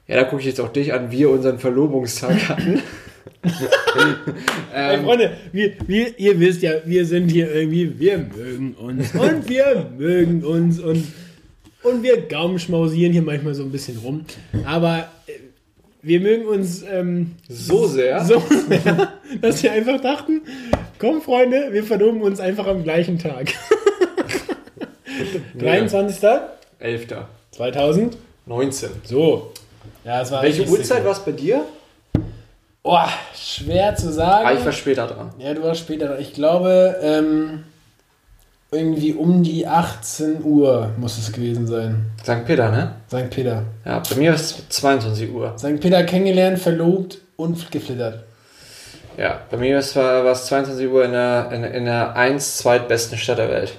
ja, da gucke ich jetzt auch dich an, wir unseren Verlobungstag hatten. <laughs> Ey, Freunde, wir, wir, ihr wisst ja, wir sind hier irgendwie, wir mögen uns und wir mögen uns und, und wir Gaumenschmausieren hier manchmal so ein bisschen rum. Aber äh, wir mögen uns ähm, So sehr. so sehr, dass wir einfach dachten, komm Freunde, wir verloben uns einfach am gleichen Tag. 23. 11. 2000. 19. So. Ja, es war Welche Uhrzeit war es bei dir? Oh, schwer zu sagen. Ah, ich war später dran. Ja, du warst später. dran. Ich glaube, ähm, irgendwie um die 18 Uhr muss es gewesen sein. St. Peter, ne? St. Peter. Ja, bei mir war es 22 Uhr. St. Peter kennengelernt, verlobt und geflittert. Ja, bei mir war es war es 22 Uhr in der, in, in der 1 zweitbesten Stadt der Welt.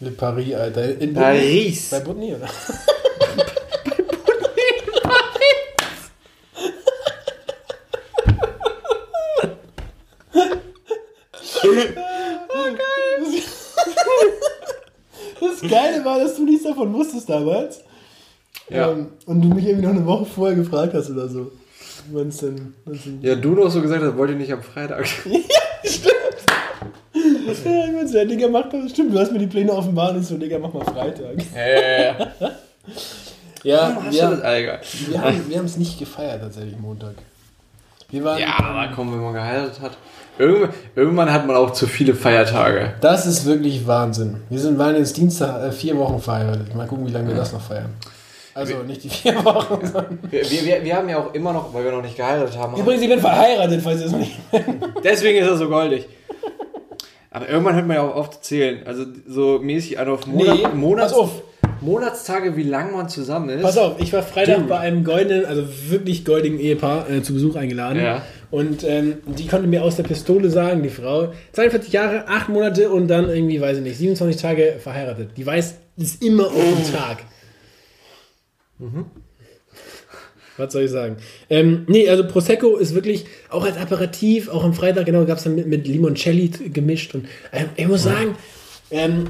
Le Paris, Alter. In Paris. Bei Butni, oder? <laughs> Das Geile war, dass du nichts davon wusstest damals. Ja. Ähm, und du mich irgendwie noch eine Woche vorher gefragt hast oder so. Wann's denn, wann's denn Ja, du noch so gesagt hast, wollt ihr nicht am Freitag. <laughs> Ja, ich meine, so, Digga, mach doch, stimmt, du hast mir die Pläne offenbart und so, Digga, mach mal Freitag. Äh, Ja, hast du das? wir, egal. wir haben wir es nicht gefeiert, tatsächlich, Montag. Wir waren, Ja, aber komm, wenn man geheiratet hat. Irgendwann, irgendwann hat man auch zu viele Feiertage. das ist wirklich Wahnsinn. Wir sind, Dienstag äh, vier Wochen verheiratet. Mal gucken, wie lange wir das noch feiern. Also nicht die vier Wochen, <laughs> sondern... Wir, wir, wir, wir haben ja auch immer noch, weil wir noch nicht geheiratet haben. Übrigens, ich bin verheiratet, falls ihr es nicht... <laughs> Deswegen ist er so goldig. Aber irgendwann hört man ja auch auf zu zählen. Also so mäßig an auf Monat, Nee, Monats, auf. Monatstage, wie lang man zusammen ist. Pass auf, ich war Freitag Dude. bei einem goldenen, also wirklich goldigen Ehepaar äh, zu Besuch eingeladen. Ja. Und ähm, die konnte mir aus der Pistole sagen, die Frau, 42 Jahre, 8 Monate und dann irgendwie, weiß ich nicht, 27 Tage verheiratet. Die weiß, ist immer auf den Tag. Was soll ich sagen? Ähm, nee, also Prosecco ist wirklich auch als Aperitif, auch am Freitag, genau, gab es dann mit, mit Limoncelli gemischt. Und ähm, ich muss sagen, ähm,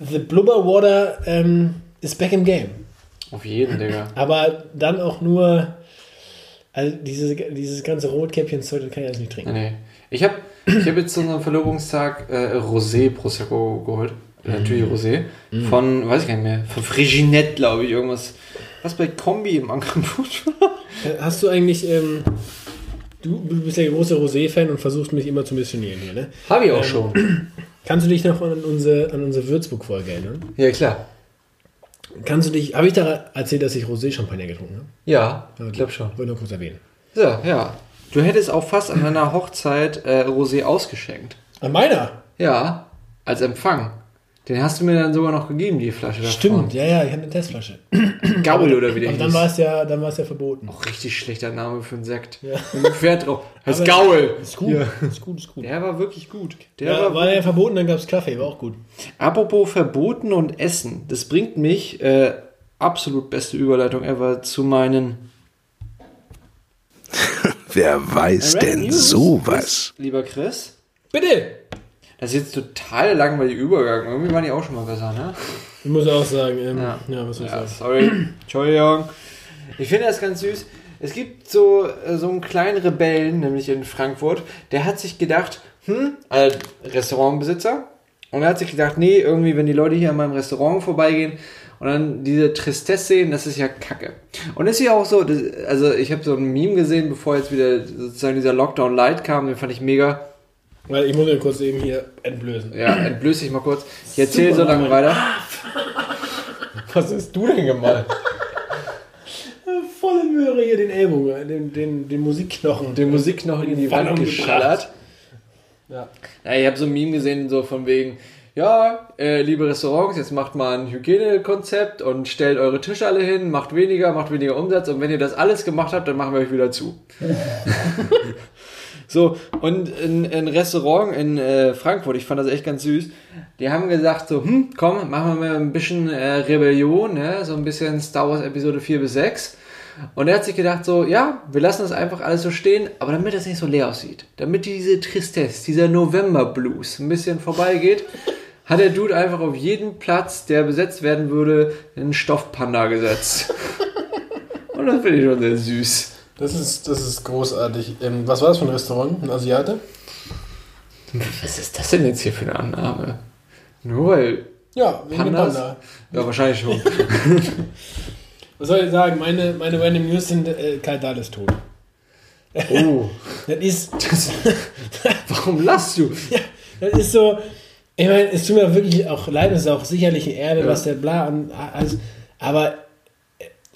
The Blubber Water ähm, ist back im Game. Auf jeden, Digga. Aber dann auch nur, also diese, dieses ganze Rotkäppchen-Zeug, das kann ich alles nicht trinken. Nee. Ich habe ich hab jetzt zu unserem Verlobungstag äh, Rosé Prosecco geholt. Äh, Natürlich Rosé. Von, weiß ich gar nicht mehr, von Friginette, glaube ich, irgendwas. Was bei Kombi im Angebot war. Äh, Hast du eigentlich, ähm, du bist ja großer Rosé-Fan und versuchst mich immer zu missionieren hier, ne? Habe ich auch Ähm, schon. <clears throat> Kannst du dich noch an unsere, an unsere Würzburg-Folge erinnern? Ja, klar. Kannst du dich, habe ich da erzählt, dass ich Rosé-Champagner getrunken habe? Ja, ich glaube schon. Wollte nur kurz erwähnen. Ja, ja. Du hättest auch fast an deiner Hochzeit äh, Rosé ausgeschenkt. An meiner? Ja, als Empfang. Den hast du mir dann sogar noch gegeben, die Flasche davon. Stimmt, ja, ja, ich hatte eine Testflasche. <clears throat> Gaul oder wie der Aber dann hieß. war es ja, dann war es ja verboten. Auch richtig schlechter Name für einen Sekt. Ja. Mit einem Pferd drauf. <laughs> Heißt Aber- Gaul. Ist gut, ist gut, ist gut. Der war wirklich gut. Der Ja, war war ja verboten, dann gab es Kaffee, war auch gut. Apropos Verboten und Essen. Das bringt mich, äh, absolut beste Überleitung ever, zu meinen, <laughs> Wer weiß denn News? sowas? lieber Chris. Bitte! Das ist jetzt total langweiliger Übergang. Irgendwie waren die auch schon mal besser, ne? Ich muss auch sagen, ähm, Ja. ja. was soll ich Ja, sagen? sorry. Entschuldigung. Ich finde das ganz süß. Es gibt so, äh, so einen kleinen Rebellen, nämlich in Frankfurt, der hat sich gedacht, hm, äh, Restaurantbesitzer, und er hat sich gedacht, nee, irgendwie, wenn die Leute hier an meinem Restaurant vorbeigehen und dann diese Tristesse sehen, das ist ja kacke. Und ist ja auch so, das, also ich habe so ein Meme gesehen, bevor jetzt wieder sozusagen dieser Lockdown Light kam, den fand ich mega. Weil ich muss mir kurz eben hier entblößen. Ja, entblöße ich mal kurz. Ich erzähle so lange Mann. weiter. <laughs> Was hast du denn gemalt? Volle Möhre hier den Ellbogen, den, den, den Musikknochen. Den Musikknochen in die Wand Wand geschallert. Ja. Ja, ich habe so ein Meme gesehen, so von wegen, ja, äh, liebe Restaurants, jetzt macht mal ein Hygienekonzept und stellt eure Tische alle hin, macht weniger, macht weniger Umsatz und wenn ihr das alles gemacht habt, dann machen wir euch wieder zu. <laughs> so, und ein, Restaurant in äh, Frankfurt, ich fand das echt ganz süß, die haben gesagt so, hm, komm, machen wir mal ein bisschen äh, Rebellion, ne? so ein bisschen Star Wars Episode 4 bis 6. Und er hat sich gedacht so, ja, wir lassen das einfach alles so stehen, aber damit das nicht so leer aussieht, damit diese Tristesse, dieser November-Blues ein bisschen vorbeigeht, hat der Dude einfach auf jeden Platz, der besetzt werden würde, einen Stoffpanda gesetzt. <laughs> Und das finde ich schon sehr süß. Das ist, das ist großartig. Ähm, was war das für ein Restaurant? Ein Asiate? Was ist das denn jetzt hier für eine Annahme? Nur weil Ja, wegen Pandas? Panda. Ja, wahrscheinlich schon. <laughs> Was soll ich sagen? Meine, meine Random News sind äh, Karl Dahl ist tot. Oh, <laughs> Das ist, <laughs> warum lachst du? das ist so. Ich meine, es tut mir wirklich auch leid, es ist auch sicherlich ein Erbe, Ja. was der bla und alles. Aber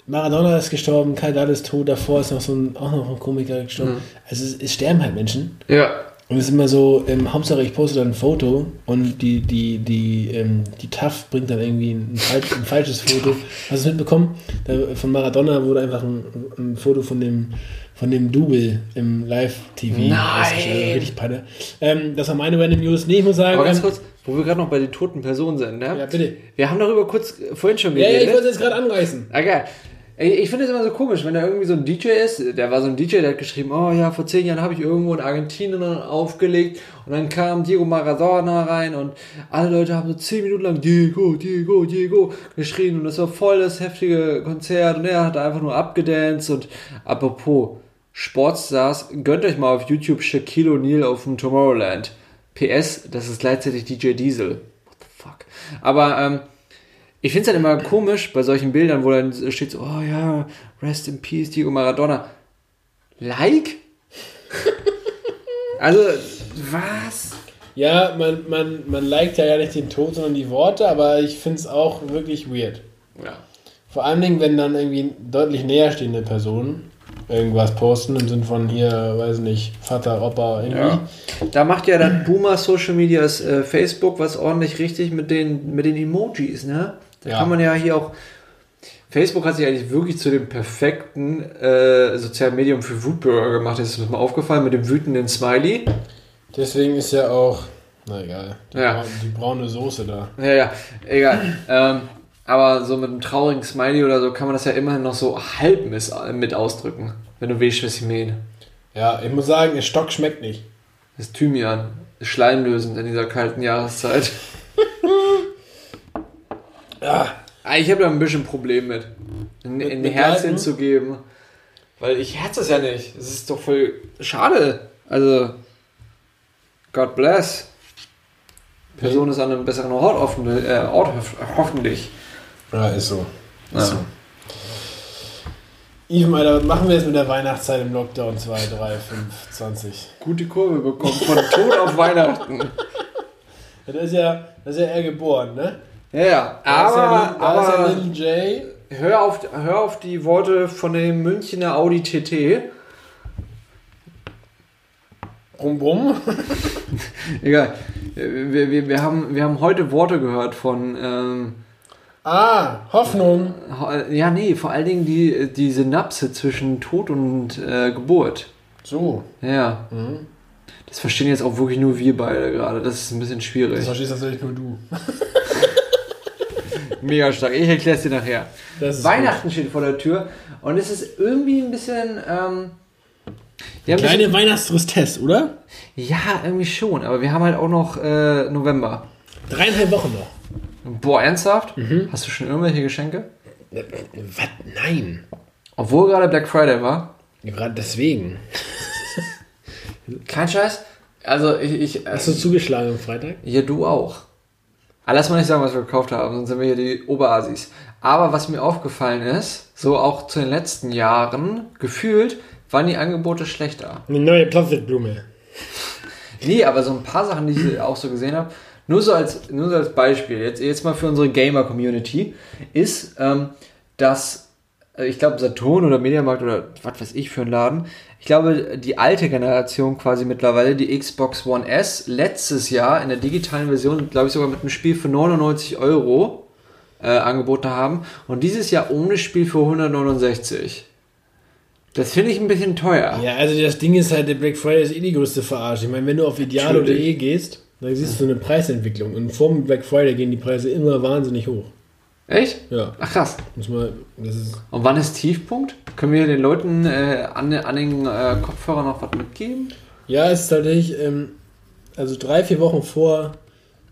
Maradona ist gestorben, Karl Dahl ist tot, davor ist noch so ein, auch noch ein Komiker gestorben. Also es, es sterben halt Menschen. Ja, Und es ist immer so, ähm, Hauptsache ich poste dann ein Foto und die, die, die, ähm, die TAF bringt dann irgendwie ein, falsch, ein falsches Foto. <laughs> Hast du es mitbekommen? Da, von Maradona wurde einfach ein, ein Foto von dem, von dem Double im Live-TV. Nein! ausgestellt. Richtig Panne. Ähm, das war meine Random News. Nee, ich muss sagen. aber ganz ähm, kurz, wo wir gerade noch bei den toten Personen sind, ne? Ja, bitte. Wir haben darüber kurz äh, vorhin schon Ja, ja, ich geredet. wollte es gerade anreißen. Ah, geil. Ich finde es immer so komisch, wenn da irgendwie so ein DJ ist, der war so ein DJ, der hat geschrieben, oh ja, vor zehn Jahren habe ich irgendwo in Argentinien aufgelegt und dann kam Diego Maradona rein und alle Leute haben so zehn Minuten lang Diego, Diego, Diego geschrien und das war voll das heftige Konzert und er hat einfach nur abgedanced und apropos Sportstars, gönnt euch mal auf YouTube Shaquille O'Neal auf dem Tomorrowland. PS, das ist gleichzeitig DJ Diesel. What the fuck? Aber, ähm, ich finde es dann immer komisch bei solchen Bildern, wo dann steht so, oh ja, rest in peace, Diego Maradona. Like? <laughs> also, was? Ja, man, man, man liked ja gar nicht den Tod, sondern die Worte, aber ich finde es auch wirklich weird. Ja. Vor allen Dingen, wenn dann irgendwie deutlich näherstehende Personen irgendwas posten, im Sinn von hier, weiß nicht, Vater, Opa, irgendwie. ja. Da macht ja dann Boomer Social Medias äh, Facebook was ordentlich richtig mit den, mit den Emojis, ne? Da Ja. kann man ja hier auch. Facebook hat sich eigentlich wirklich zu dem perfekten äh, sozialen Medium für Wutbürger gemacht. Das ist mir mal aufgefallen mit dem wütenden Smiley. Deswegen ist ja auch, na egal, die, Ja. brau- die braune Soße da. Ja, ja, egal. ähm, aber so mit einem traurigen Smiley oder so kann man das ja immerhin noch so halb mit ausdrücken, wenn du weißt, was ich meine. Ja, ich muss sagen, der Stock schmeckt nicht. Das Thymian ist schleimlösend in dieser kalten Jahreszeit. Ah, Ich habe da ein bisschen Problem mit, ein, Mit- ein mit Herz Leiden? hinzugeben. Weil ich herz das ja nicht. Das ist doch voll schade. Also, God bless. Person ist an einem besseren Ort, offen, äh, Ort hoff- hoffentlich. ja ist so. Ist Ja. so. Even, Alter, was machen wir jetzt mit der Weihnachtszeit im Lockdown 2, 3, 5, 20? Gute Kurve bekommen. Von Tod auf Weihnachten. Ja, das, ist ja, das ist ja er geboren, ne? Ja, ja. Aber, aber J. hör, auf, hör auf die Worte von dem Münchner Audi TT. Brumm, brumm. <laughs> Egal. Wir, wir, wir, haben, wir haben heute Worte gehört von. Ähm, Ah, Hoffnung. ja, nee, vor allen Dingen die, die Synapse zwischen Tod und äh, Geburt. So. Ja. Das verstehen jetzt auch wirklich nur wir beide gerade. Das ist ein bisschen Das schwierig. verstehst tatsächlich nur du. <laughs> Mega stark. Ich erkläre es dir nachher. Weihnachten steht vor der Tür und es ist irgendwie ein bisschen. Ähm, ja, ein gut. Kleine Weihnachtstristesse, oder? ja, irgendwie schon, aber wir haben halt auch noch äh, November. Dreieinhalb Wochen noch. Boah, ernsthaft? Hast du schon irgendwelche Geschenke? Was? Nein. Obwohl gerade Black Friday war. Gerade deswegen. Kein Scheiß. Also ich. ich Hast du zugeschlagen am Freitag? Ja, du auch. Aber lass mal nicht sagen, was wir gekauft haben, sonst sind wir hier die Oberasis. Aber was mir aufgefallen ist, so auch zu den letzten Jahren, gefühlt, waren die Angebote schlechter. Eine neue Plastikblume. Nee, aber so ein paar Sachen, die ich auch so gesehen habe, nur so als, nur so als Beispiel, jetzt, jetzt mal für unsere Gamer-Community, ist, ähm, dass, äh, ich glaube, Saturn oder Mediamarkt oder was weiß ich für ein Laden, ich glaube, die alte Generation quasi mittlerweile, die Xbox One S, letztes Jahr in der digitalen Version, glaube ich, sogar mit einem Spiel für 99 Euro äh, angeboten haben und dieses Jahr ohne Spiel für 169. Das finde ich ein bisschen teuer. Ja, also das Ding ist halt, der Black Friday ist eh die größte Verarsche. Ich meine, wenn du auf idealo.de gehst, dann siehst du eine Preisentwicklung. Und vor dem Black Friday gehen die Preise immer wahnsinnig hoch. Echt? Ja, Ach krass. muss man, das ist, Und wann ist Tiefpunkt? Können wir den Leuten äh, an, an den äh, Kopfhörern noch was mitgeben? ja, es ist tatsächlich, ähm, also drei, vier Wochen vor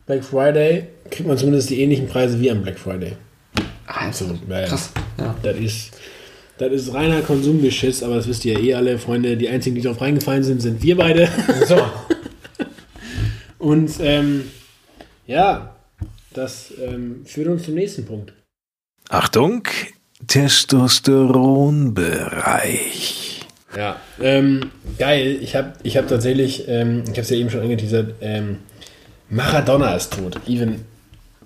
Black Friday kriegt man zumindest die ähnlichen Preise wie am Black Friday. Also, ja, ja. krass. Ja. Das ist, das ist reiner Konsumgeschiss, aber das wisst ihr ja eh alle, Freunde. Die einzigen, die darauf reingefallen sind, sind wir beide. So. <laughs> Und ähm, ja, das ähm, führt uns zum nächsten Punkt. Achtung, Testosteronbereich. Ja, ähm, geil. Ich habe ich hab tatsächlich, ähm, ich habe es ja eben schon angeteasert, ähm, Maradona ist tot. Even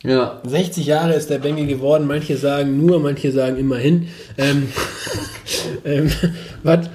Ja. 60 Jahre ist der Bengel geworden. Manche sagen nur, manche sagen immerhin. Ähm, <laughs> ähm, <laughs> was,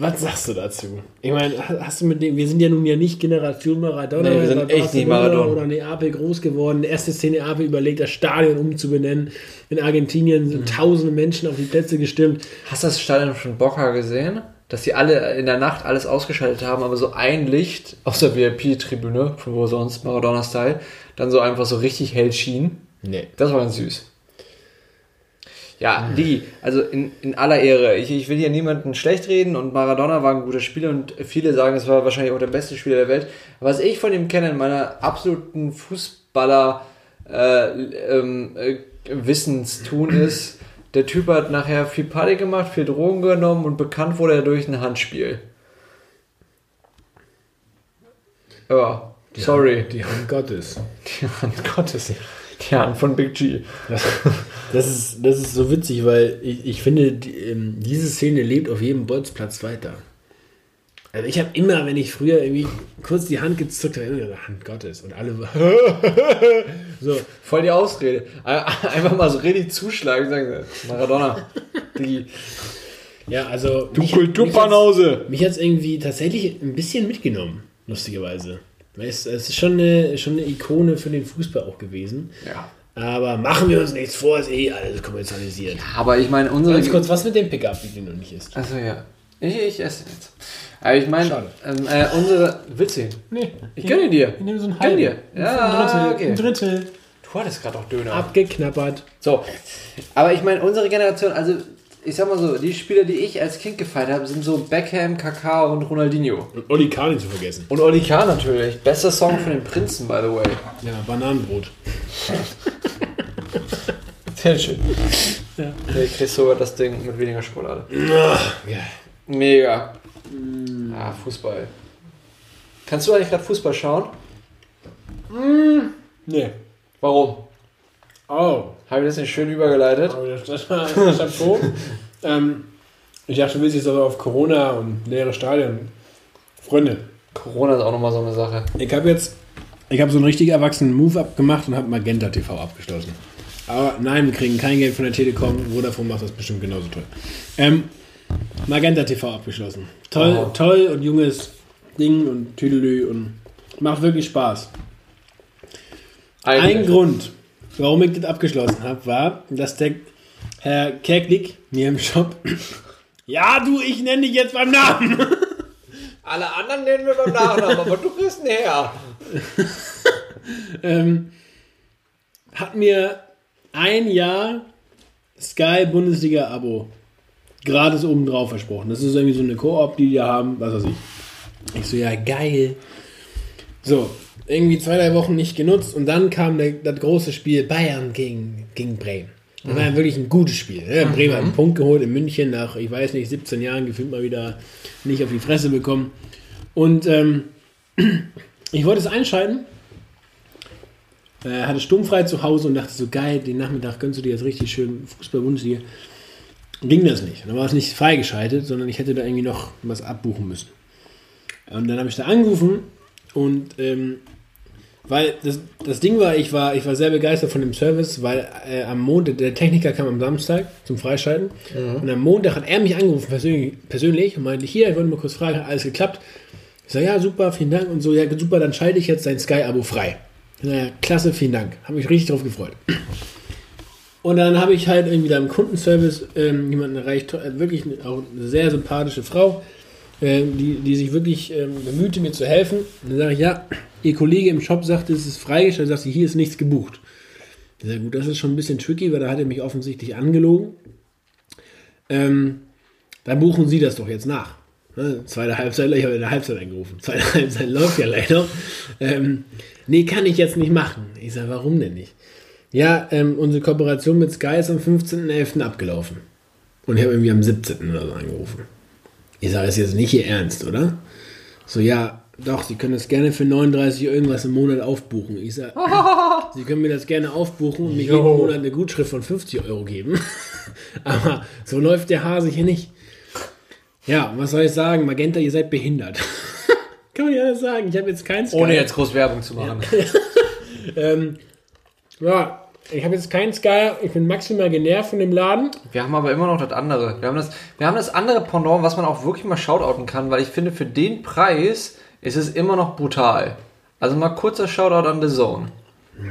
was sagst du dazu? Ich meine, ha- hast du mit dem, wir sind ja nun ja nicht Generation Maradona. Nee, wir sind oder echt nicht Barcelona Maradona. Oder Neapel groß geworden. Der erste Szene Neapel überlegt, das Stadion umzubenennen. In Argentinien Mhm. sind tausende Menschen auf die Plätze gestimmt. Hast du das Stadion von Boca gesehen? Dass die alle in der Nacht alles ausgeschaltet haben, aber so ein Licht aus der VIP-Tribüne, von wo sonst Maradona-Style, dann so einfach so richtig hell schien. Nee. Das war ganz süß. Ja, Digi, also in, in aller Ehre. Ich, ich will hier niemanden schlecht reden und Maradona war ein guter Spieler und viele sagen, es war wahrscheinlich auch der beste Spieler der Welt. Was ich von ihm kenne in meiner absoluten Fußballer äh, ähm, äh, Wissenstun ist, der Typ hat nachher viel Party gemacht, viel Drogen genommen und bekannt wurde er durch ein Handspiel. Ja, sorry. Die Hand Gottes. Die Hand Gottes. Die Hand von Big G. Das, ist, das ist so witzig, weil ich, ich finde, die, ähm, diese Szene lebt auf jedem Bolzplatz weiter. Also ich habe immer, wenn ich früher irgendwie kurz die Hand gezuckt habe, immer gedacht, Hand Gottes. Und alle so. <laughs> Voll die Ausrede. Einfach mal so richtig zuschlagen und sagen, Maradona. Die, Ja, also. du mich- Kulturbanause. Mich hat es irgendwie tatsächlich ein bisschen mitgenommen, lustigerweise. Es, es ist schon eine, schon eine Ikone für den Fußball auch gewesen. Ja. Aber machen wir uns nichts vor, ist eh alles kommerzialisiert. Aber ich meine, unsere. Ganz kurz, was mit dem Pickup, wie den noch nicht ist? Also ja. Ich, ich esse jetzt. Aber ich meine, ähm, äh, unsere. Willst du ihn? Nee. Ich gönne dir. Ich nehme so einen halben. dir. Ja, ein Drittel. okay. Ein Drittel. Du hattest gerade auch Döner. Abgeknappert. So. Aber ich meine, unsere Generation, also ich sag mal so, die Spieler, die ich als Kind gefeiert habe, sind so Beckham, Kaká und Ronaldinho. Und Oli Kahn nicht zu vergessen. Und Oli Kahn natürlich. Bester Song von den Prinzen, by the way. Ja, Bananenbrot. Sehr schön. Ja. Ich krieg sogar das Ding mit weniger Schokolade. Ja. Mega. Ah, Fußball. Kannst du eigentlich gerade Fußball schauen? Nee. Warum? Oh. Habe ich das nicht schön übergeleitet? Chapeau. <laughs> ähm, Ich dachte, du willst jetzt aber auf Corona und leere Stadien. Freunde, Corona ist auch nochmal so eine Sache. ich habe jetzt, ich habe so einen richtig erwachsenen Move abgemacht und habe Magenta TV abgeschlossen. Aber nein, wir kriegen kein Geld von der Telekom. Vodafone macht das bestimmt genauso toll. Ähm, Magenta TV abgeschlossen. Toll, Oh. toll und junges Ding und Tüdelü und macht wirklich Spaß. Ein Eigentlich. Grund, warum ich das abgeschlossen habe, war, dass der Herr Kerklick mir im Shop. <clears throat> Ja, du, ich nenne dich jetzt beim Namen. <laughs> Alle anderen nennen wir beim Nachnamen, aber du kriegst ihn her. <laughs> ähm, hat mir ein Jahr Sky Bundesliga Abo gratis obendrauf versprochen. Das ist irgendwie so eine Koop, die die haben, was weiß ich. Ich so, ja, geil. So, irgendwie zwei, drei Wochen nicht genutzt und dann kam der, das große Spiel Bayern gegen, gegen Bremen. Das war ja wirklich ein gutes Spiel. Ne? Bremen hat einen Punkt geholt in München nach, ich weiß nicht, 17 Jahren gefühlt mal wieder nicht auf die Fresse bekommen. Und ähm, <clears throat> ich wollte es einschalten äh, hatte sturmfrei zu Hause und dachte so, geil, den Nachmittag gönnst du dir jetzt richtig schön Fußball-Bundesliga. Ging das nicht. Dann war es nicht freigeschaltet, sondern ich hätte da irgendwie noch was abbuchen müssen. Und dann habe ich da angerufen und ähm, weil das, das Ding war, ich war, ich war sehr begeistert von dem Service, weil äh, am Montag, der Techniker kam am Samstag zum Freischalten und am Montag hat er mich angerufen persönlich, persönlich und meinte, hier, ich wollte mal kurz fragen, hat alles geklappt? Ich sage, ja, super, vielen Dank und so, ja, super, dann schalte ich jetzt dein Sky-Abo frei. Naja, klasse, vielen Dank. Habe mich richtig drauf gefreut. Und dann habe ich halt irgendwie da im Kundenservice ähm, jemanden erreicht, äh, wirklich auch eine sehr sympathische Frau, ähm, die, die sich wirklich ähm, bemühte, mir zu helfen. Und dann sage ich, ja, ihr Kollege im Shop sagte, es ist freigestellt, sagt sie, hier ist nichts gebucht. Ich sage, gut, das ist schon ein bisschen tricky, weil da hat er mich offensichtlich angelogen. Ähm, dann buchen Sie das doch jetzt nach. Ne, zweite Halbzeit, ich habe in der Halbzeit angerufen. Zweite Halbzeit läuft ja leider. Ähm, nee, kann ich jetzt nicht machen. Ich sage, warum denn nicht? Ja, ähm, unsere Kooperation mit Sky ist am 15.11. abgelaufen. Und ich habe irgendwie am 17. oder so angerufen. Ich sage, ist jetzt nicht Ihr Ernst, oder? So, ja, doch, Sie können das gerne für 39 irgendwas im Monat aufbuchen. Ich sage, <laughs> Sie können mir das gerne aufbuchen und mir jeden. Monat eine Gutschrift von 50 Euro geben. <laughs> Aber so läuft der Hase hier nicht. Ja, was soll ich sagen? Magenta, ihr seid behindert. <laughs> Kann man ja alles sagen. Ich habe jetzt kein Sky. Ohne jetzt groß Werbung zu machen. Ähm, ja, ich habe jetzt keinen Sky. Ich bin maximal genervt von dem Laden. Wir haben aber immer noch das andere. Wir haben das, wir haben das andere Pendant, was man auch wirklich mal shoutouten kann, weil ich finde, für den Preis ist es immer noch brutal. Also mal kurzer Shoutout an The Zone.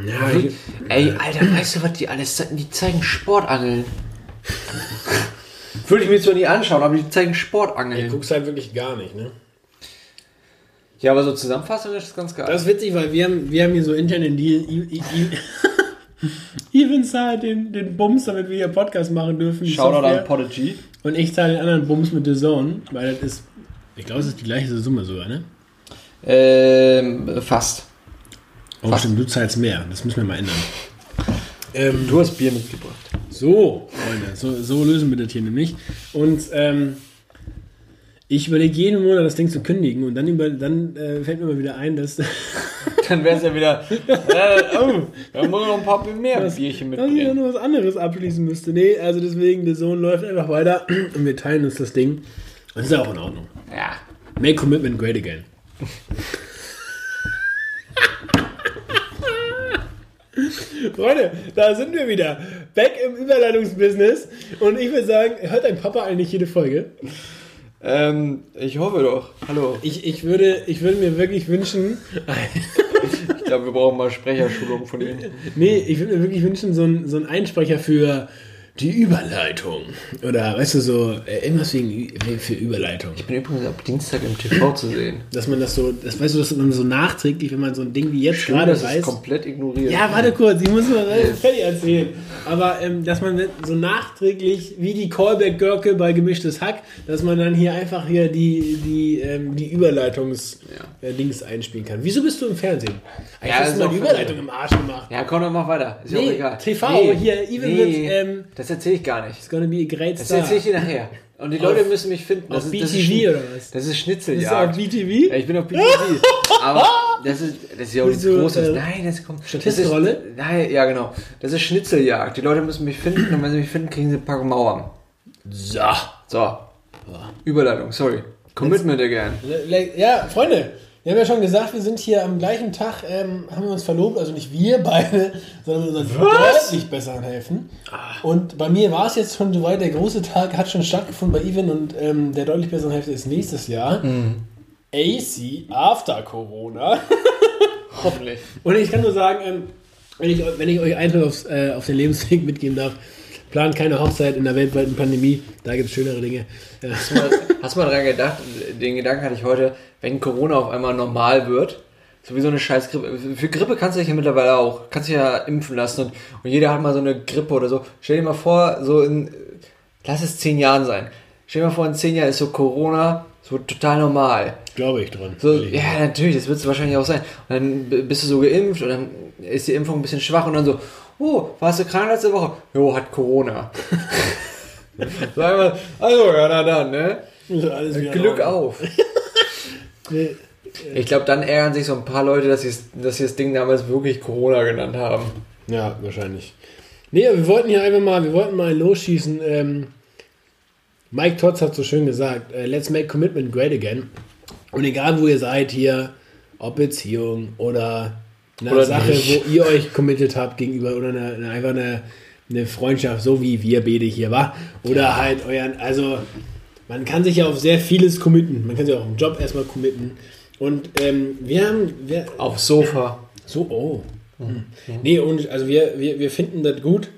Ja, Wirklich- Ey, Alter, weißt du, was die alles zeigen? Die zeigen Sportangeln. Würde ich mir zwar nie anschauen, aber die zeigen ich Sportangeln. guck's halt wirklich gar nicht, ne? Ja, aber so Zusammenfassung ist ganz geil. Das ist witzig, weil wir haben, wir haben hier so intern den Deal. Even <laughs> zahlt den, den Bums, damit wir hier Podcast machen dürfen. Shoutout an Podigy. Und ich zahle den anderen Bums mit The Zone, weil das ist, ich glaube, es ist die gleiche Summe sogar, ne? Ähm, fast. Oh, Fast. stimmt, du zahlst mehr. Das müssen wir mal ändern. Ähm, Du hast Bier mitgebracht. So, Freunde, so, so lösen wir das hier nämlich. Und ähm, ich überlege jeden Monat das Ding zu kündigen und dann, über, dann äh, fällt mir mal wieder ein, dass, dass <laughs> Dann wäre es ja wieder. <laughs> Äh, oh, da muss noch ein paar mehr Bierchen ich ja mitbringen. noch was anderes abschließen müsste. Nee, also deswegen, der Sohn läuft einfach weiter und wir teilen uns das Ding. Und das ist ja auch in Ordnung. Ja. Make commitment great again. <laughs> Freunde, da sind wir wieder. Back im Überleitungsbusiness. Und ich würde sagen, hört dein Papa eigentlich jede Folge? Ähm, ich hoffe doch. Hallo. Ich, ich, würde, ich würde mir wirklich wünschen, <laughs> Ich glaube, wir brauchen mal Sprecherschulung von Ihnen. nee, ich würde mir wirklich wünschen, so ein, so ein Einsprecher für die Überleitung. Oder, weißt du, so, äh, irgendwas wegen, für Überleitung. Ich bin übrigens ab Dienstag im TV zu sehen. Dass man das so, das weißt du, dass man so nachträglich, wenn man so ein Ding wie jetzt Schön, gerade dass weiß. komplett ignoriert. Ja, warte kurz, ich muss mal fertig erzählen. Aber ähm, dass man so nachträglich, wie die Callback-Görke bei Gemischtes Hack, dass man dann hier einfach hier die, die, ähm, die Überleitungs-Dings äh, Dings einspielen kann. Wieso bist du im Fernsehen? Eigentlich Ja, hast ist du mal die. Überleitung im Arsch gemacht. Ja, komm, dann mach weiter. Ist ja Nee, auch egal. TV, hier, Even wird, ähm, das erzähle ich gar nicht. It's gonna be a great Das star. erzähle ich dir nachher. Und die Leute müssen mich finden. Das auf ist, das BTV ist, Schni- oder was? Das ist Bist du auf Schnitzeljagd. BTV? Ja, ich bin auf BTV. <laughs> Aber das ist, das ist ja auch nichts du, Großes. äh, Nein, das kommt. Statistenrolle? Nein, ja, genau. Das ist Schnitzeljagd. Die Leute müssen mich finden und wenn sie mich finden, kriegen sie ein paar Mauern. So. So. Überleitung, sorry. Commitment again. Ja, Freunde, wir haben ja schon gesagt, wir sind hier am gleichen Tag, ähm, haben wir uns verlobt, also nicht wir beide, <laughs> sondern mit unseren deutlich besseren Helfen. Und bei mir war es jetzt schon soweit, der große Tag hat schon stattgefunden bei Even und ähm, der deutlich besseren Hälfte ist nächstes Jahr. AC after Corona. <laughs> Hoffentlich. Und ich kann nur sagen, ähm, wenn, ich, wenn ich euch einfach aufs, äh, auf den Lebensweg mitgeben darf, plant keine Hochzeit in der weltweiten Pandemie, da gibt es schönere Dinge. Ja. Hast du, mal, hast du mal dran gedacht, den Gedanken hatte ich heute, wenn Corona auf einmal normal wird, so wie so eine scheiß Grippe. Für Grippe kannst du dich ja mittlerweile auch, kannst du ja impfen lassen und, und jeder hat mal so eine Grippe oder so. Stell dir mal vor, so in, lass es zehn Jahren sein. Stell dir mal vor, in zehn Jahren ist so Corona so total normal. Glaube ich dran. So, ja, natürlich, das wird es wahrscheinlich auch sein. Und dann bist du so geimpft und dann ist die Impfung ein bisschen schwach und dann so, oh, warst du krank letzte Woche? Jo, hat Corona. <laughs> Sag mal, also, ja, na dann, ne? Glück auf. <laughs> Ich glaube, dann ärgern sich so ein paar Leute, dass sie dass sie das Ding damals wirklich Corona genannt haben. Ja, wahrscheinlich. Nee, wir wollten hier einfach mal, wir wollten mal losschießen. Ähm, Mike Totz hat so schön gesagt, äh, let's make commitment great again. Und egal wo ihr seid hier, ob Beziehung oder eine Oder Sache, nicht. wo ihr euch committed habt gegenüber oder eine, eine, einfach eine, eine Freundschaft, so wie wir beide hier war. Oder halt euren, also man kann sich ja auf sehr vieles committen. Man kann sich auch im Job erstmal committen. Und ähm, wir haben, wir, Aufs Sofa. so, oh. Hm. Nee, und also wir, wir, wir finden das gut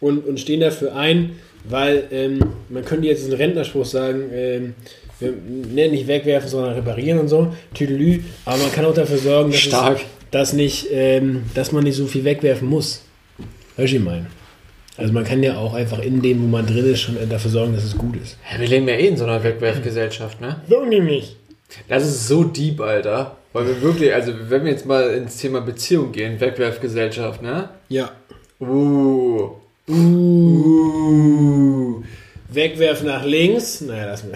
und, und stehen dafür ein, weil ähm, man könnte jetzt einen Rentnerspruch sagen, ähm, wir nennen nicht wegwerfen, sondern reparieren und so, Tüdelü, aber man kann auch dafür sorgen, dass. Es, dass, nicht, ähm, dass man nicht so viel wegwerfen muss. Weißt du, ich meine? Also man kann ja auch einfach in dem, wo man drin ist, schon dafür sorgen, dass es gut ist. Ja, wir leben ja eh in so einer Wegwerfgesellschaft, ne? So nämlich. Das ist so deep, Alter. Weil wir wirklich, also wenn wir jetzt mal ins Thema Beziehung gehen, Wegwerfgesellschaft, ne? Ja. Uh. Uh. Wegwerfen nach links. Naja, lass mir.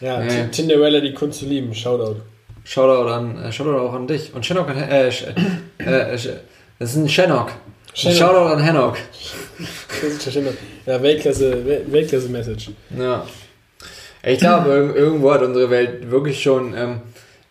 <laughs> ja. T- Tinderella, die Kunst zu lieben. Shoutout. Shoutout an, äh, Shoutout auch an dich. Und Shannock an, äh, Sh- äh, Sh- das ist ein Shannock. Shannock. Shoutout an Hannock. Das ist schon Ja, Weltklasse, Wel- Weltklasse-Message. Ja. Ich glaube, ir- irgendwo hat unsere Welt wirklich schon ähm,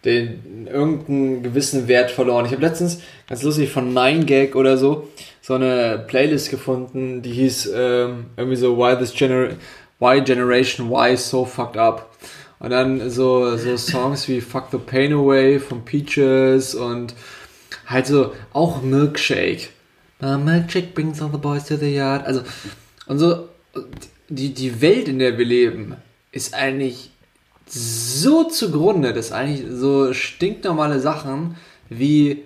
den, irgendeinen gewissen Wert verloren. Ich habe letztens, ganz lustig, von 9gag oder so, so eine Playlist gefunden, die hieß ähm, irgendwie so Why this gener Why Generation Y so fucked up. Und dann so, so Songs wie Fuck the Pain Away von Peaches und halt so auch Milkshake. Uh, Milkshake brings all the boys to the yard. Also, und so, die, die Welt, in der wir leben, ist eigentlich so zugrunde, dass eigentlich so stinknormale Sachen wie.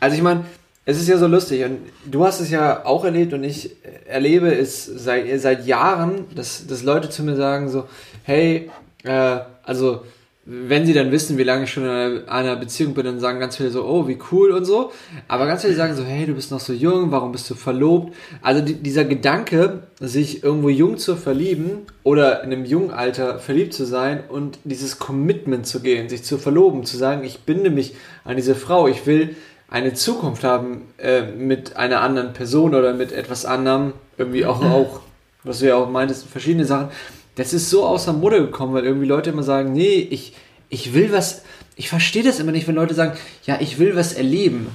Also, ich meine, es ist ja so lustig und du hast es ja auch erlebt und ich erlebe es seit, seit Jahren, dass, dass Leute zu mir sagen so, hey, äh, also wenn sie dann wissen, wie lange ich schon in einer, Beziehung bin, dann sagen ganz viele so, oh, wie cool und so. Aber ganz viele sagen so, hey, du bist noch so jung, warum bist du verlobt? Also die, dieser Gedanke, sich irgendwo jung zu verlieben oder in einem jungen Alter verliebt zu sein und dieses Commitment zu gehen, sich zu verloben, zu sagen, ich binde mich an diese Frau, ich will eine Zukunft haben äh, mit einer anderen Person oder mit etwas anderem, irgendwie auch, auch was du ja auch meintest, verschiedene Sachen. Das ist so außer Mode gekommen, weil irgendwie Leute immer sagen, nee, ich, ich will was, ich verstehe das immer nicht, wenn Leute sagen, ja, ich will was erleben.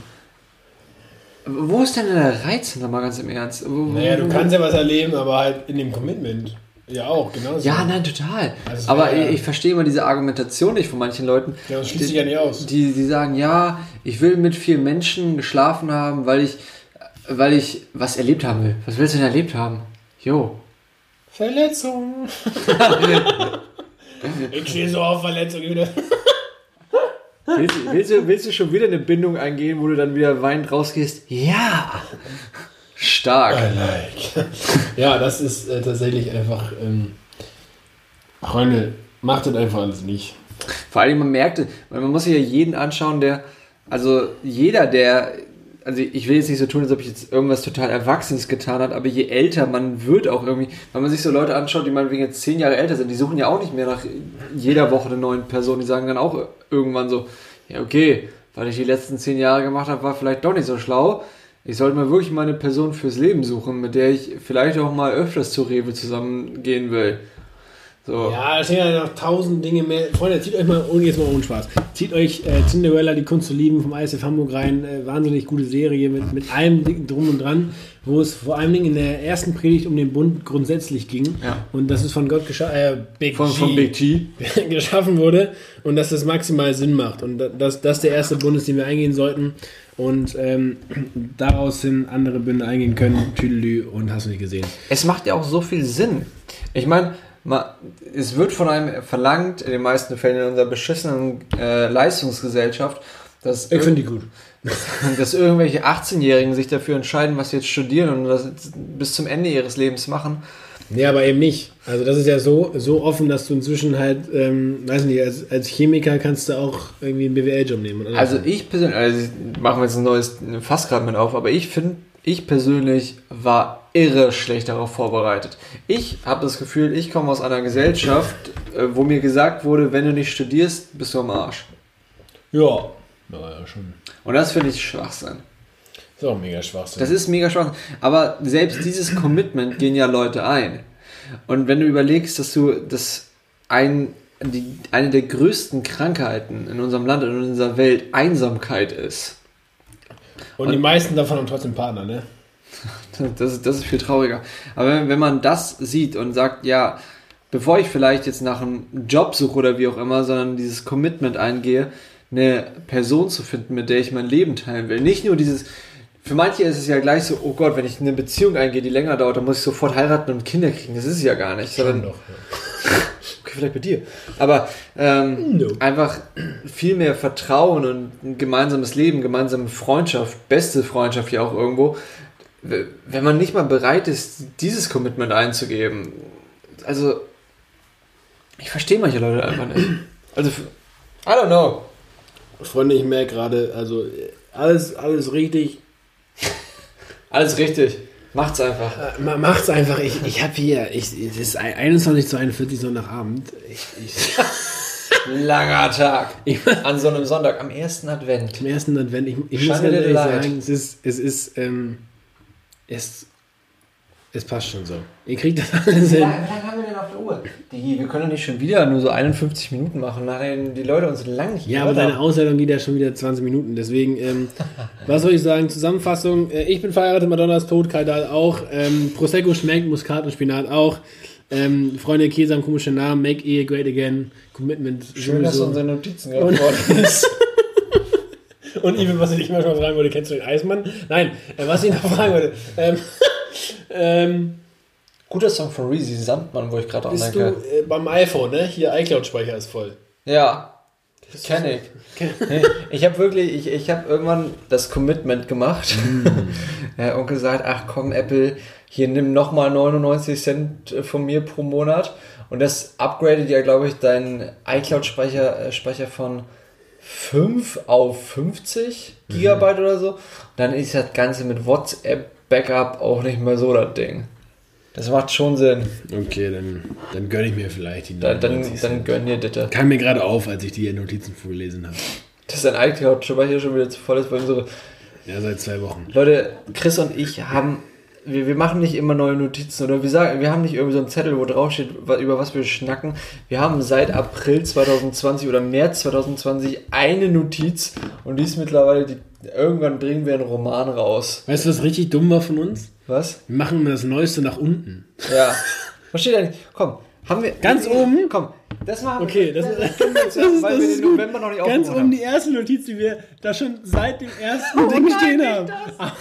Wo ist denn der Reiz, mal ganz im Ernst? Wo- Naja, du kannst ja was erleben, aber halt in dem Commitment. Ja, auch, genau. Ja, nein, total. Also, Aber ja. ich, ich verstehe immer diese Argumentation nicht von manchen Leuten. Ja, das schließt sich ja nicht aus. Die, die sagen, ja, ich will mit vielen Menschen geschlafen haben, weil ich, weil ich was erlebt haben will. Was willst du denn erlebt haben? Jo. Verletzung. <laughs> ich stehe so auf Verletzung wieder. Willst, du- willst, du, willst du schon wieder eine Bindung eingehen, wo du dann wieder weinend rausgehst? Ja. Stark. like. <laughs> ja, das ist äh, tatsächlich einfach. Ähm, Freunde, macht das einfach alles nicht. Vor allem, man merkt, weil man muss sich ja jeden anschauen, der, also jeder, der, also ich will jetzt nicht so tun, als ob ich jetzt irgendwas total Erwachsenes getan hat, aber je älter man wird auch irgendwie, wenn man sich so Leute anschaut, die meinetwegen jetzt zehn Jahre älter sind, die suchen ja auch nicht mehr nach jeder Woche eine neue Person, die sagen dann auch irgendwann so, ja okay, weil ich die letzten zehn Jahre gemacht habe, war vielleicht doch nicht so schlau. Ich sollte mir wirklich mal eine Person fürs Leben suchen, mit der ich vielleicht auch mal öfters zu Rewe zusammengehen will. So. Ja, da stehen ja noch tausend Dinge mehr. Freunde, zieht euch mal, ohne jetzt mal ohne Spaß, zieht euch äh, Cinderella, die Kunst zu lieben vom ISF Hamburg rein. Äh, wahnsinnig gute Serie mit, mit allem drum und dran, wo es vor allem in der ersten Predigt um den Bund grundsätzlich ging. Ja. Und dass es von Gott gescha äh, Big Von, G von Big G. <laughs> geschaffen wurde und dass das maximal Sinn macht. Und da- dass das der erste Bund ist, den wir eingehen sollten. Und ähm, <clears throat> daraus hin andere Bünde eingehen können. Tüdelü und hast du nicht gesehen. Es macht ja auch so viel Sinn. Ich meine, es wird von einem verlangt, in den meisten Fällen in unserer beschissenen äh, Leistungsgesellschaft, dass, Ich finde die gut. <laughs> dass irgendwelche 18-Jährigen sich dafür entscheiden, was sie jetzt studieren und das bis zum Ende ihres Lebens machen. Nee, aber eben nicht. Also das ist ja so, so offen, dass du inzwischen halt, ähm, weiß nicht, als, als Chemiker kannst du auch irgendwie einen BWL-Job nehmen. Oder? Also ich persönlich, also machen wir jetzt ein neues Fass gerade mit auf, aber ich finde, ich persönlich war irre schlecht darauf vorbereitet. Ich habe das Gefühl, ich komme aus einer Gesellschaft, äh, wo mir gesagt wurde, wenn du nicht studierst, bist du am Arsch. ja. Ja, ja, schon. Und das finde ich Schwachsinn. Ist auch mega Schwachsinn. Das ist mega Schwachsinn. Aber selbst dieses Commitment gehen ja Leute ein. Und wenn du überlegst, dass du das ein, die, eine der größten Krankheiten in unserem Land und in unserer Welt Einsamkeit ist. und die meisten davon haben trotzdem Partner, ne? <laughs> Das ist, das ist viel trauriger. Aber wenn, wenn man das sieht und sagt, ja, bevor ich vielleicht jetzt nach einem Job suche oder wie auch immer, sondern dieses Commitment eingehe, eine Person zu finden, mit der ich mein Leben teilen will. Nicht nur dieses, für manche ist es ja gleich so, oh Gott, wenn ich eine Beziehung eingehe, die länger dauert, dann muss ich sofort heiraten und Kinder kriegen. Das ist es ja gar nicht. Sondern, doch. <laughs> Okay, vielleicht bei dir. Aber ähm, No. einfach viel mehr Vertrauen und ein gemeinsames Leben, gemeinsame Freundschaft, beste Freundschaft ja auch irgendwo. Wenn man nicht mal bereit ist, dieses Commitment einzugeben, also ich verstehe manche Leute einfach nicht. Also, I don't know. Freunde, ich merke gerade, also alles, alles richtig. <laughs> Alles richtig. Macht's einfach. Äh, ma- Macht's einfach. Ich, ich habe hier, ich, es ist 21 zu 41 Sonntagabend. Ich, ich, <laughs> Langer Tag. ich, An so einem Sonntag, am ersten Advent. Zum ersten Advent, ich, ich muss ehrlich leid. sagen, es ist, es ist, ähm, es, es passt schon so. Ihr kriegt das alles hin. Wie lange haben Uhr? Die, wir können doch nicht schon wieder nur so 51 Minuten machen, nachdem die Leute uns lang nicht Ja, aber deine. Ausleitung geht ja schon wieder 20 Minuten. Deswegen, ähm, <laughs> was soll ich sagen? Zusammenfassung: äh, Ich bin verheiratet, Madonna ist tot, Kaidal auch. Ähm, Prosecco schmeckt, Muskat und Spinat auch. Ähm, Freunde, Käse haben komische Namen. Make Ehe great again. Commitment. Schön, dass du unsere Notizen geworden <laughs> ist. Und Ivan, was ich dich immer schon fragen wollte, kennst du den Eismann? Nein, äh, was ich noch fragen wollte. Ähm, <laughs> ähm, Guter Song von Reezy, Sandmann, wo ich gerade bist du denke. äh, beim iPhone, ne? Hier iCloud-Speicher ist voll. Ja, kenn ich. <laughs> Ich habe wirklich, ich, ich habe irgendwann das Commitment gemacht ja, und gesagt, ach komm Apple, hier nimm nochmal 99 Cent äh, von mir pro Monat und das upgradet ja, glaube ich, deinen iCloud-Speicher äh, Speicher von 5 auf 50 Gigabyte oder so. Und dann ist das Ganze mit WhatsApp-Backup auch nicht mehr so das Ding. Das macht schon Sinn. Okay, dann, dann gönne ich mir vielleicht die Dann, dann, 99 dann gönn dir das. Kam mir gerade auf, als ich die Notizen vorgelesen habe. Dass dein iCloud-Speicher schon wieder zu voll ist, weil unsere Ja, seit zwei Wochen. Leute, Chris und ich haben, wir, wir machen nicht immer neue Notizen oder wir sagen, wir haben nicht irgendwie so einen Zettel, wo drauf steht, wa- über was wir schnacken. Wir haben seit April 2020 oder März 2020 eine Notiz und die ist mittlerweile, die, irgendwann bringen wir einen Roman raus. Weißt du, was richtig dumm war von uns? Was? Wir machen das Neueste nach unten. Ja. Was steht da nicht? Komm, haben wir. Ganz oben? Komm, das machen Okay, das, das, das, wir machen, weil wir den gut. November noch nicht Ganz oben die erste Notiz, die wir da schon seit dem ersten Ding stehen haben.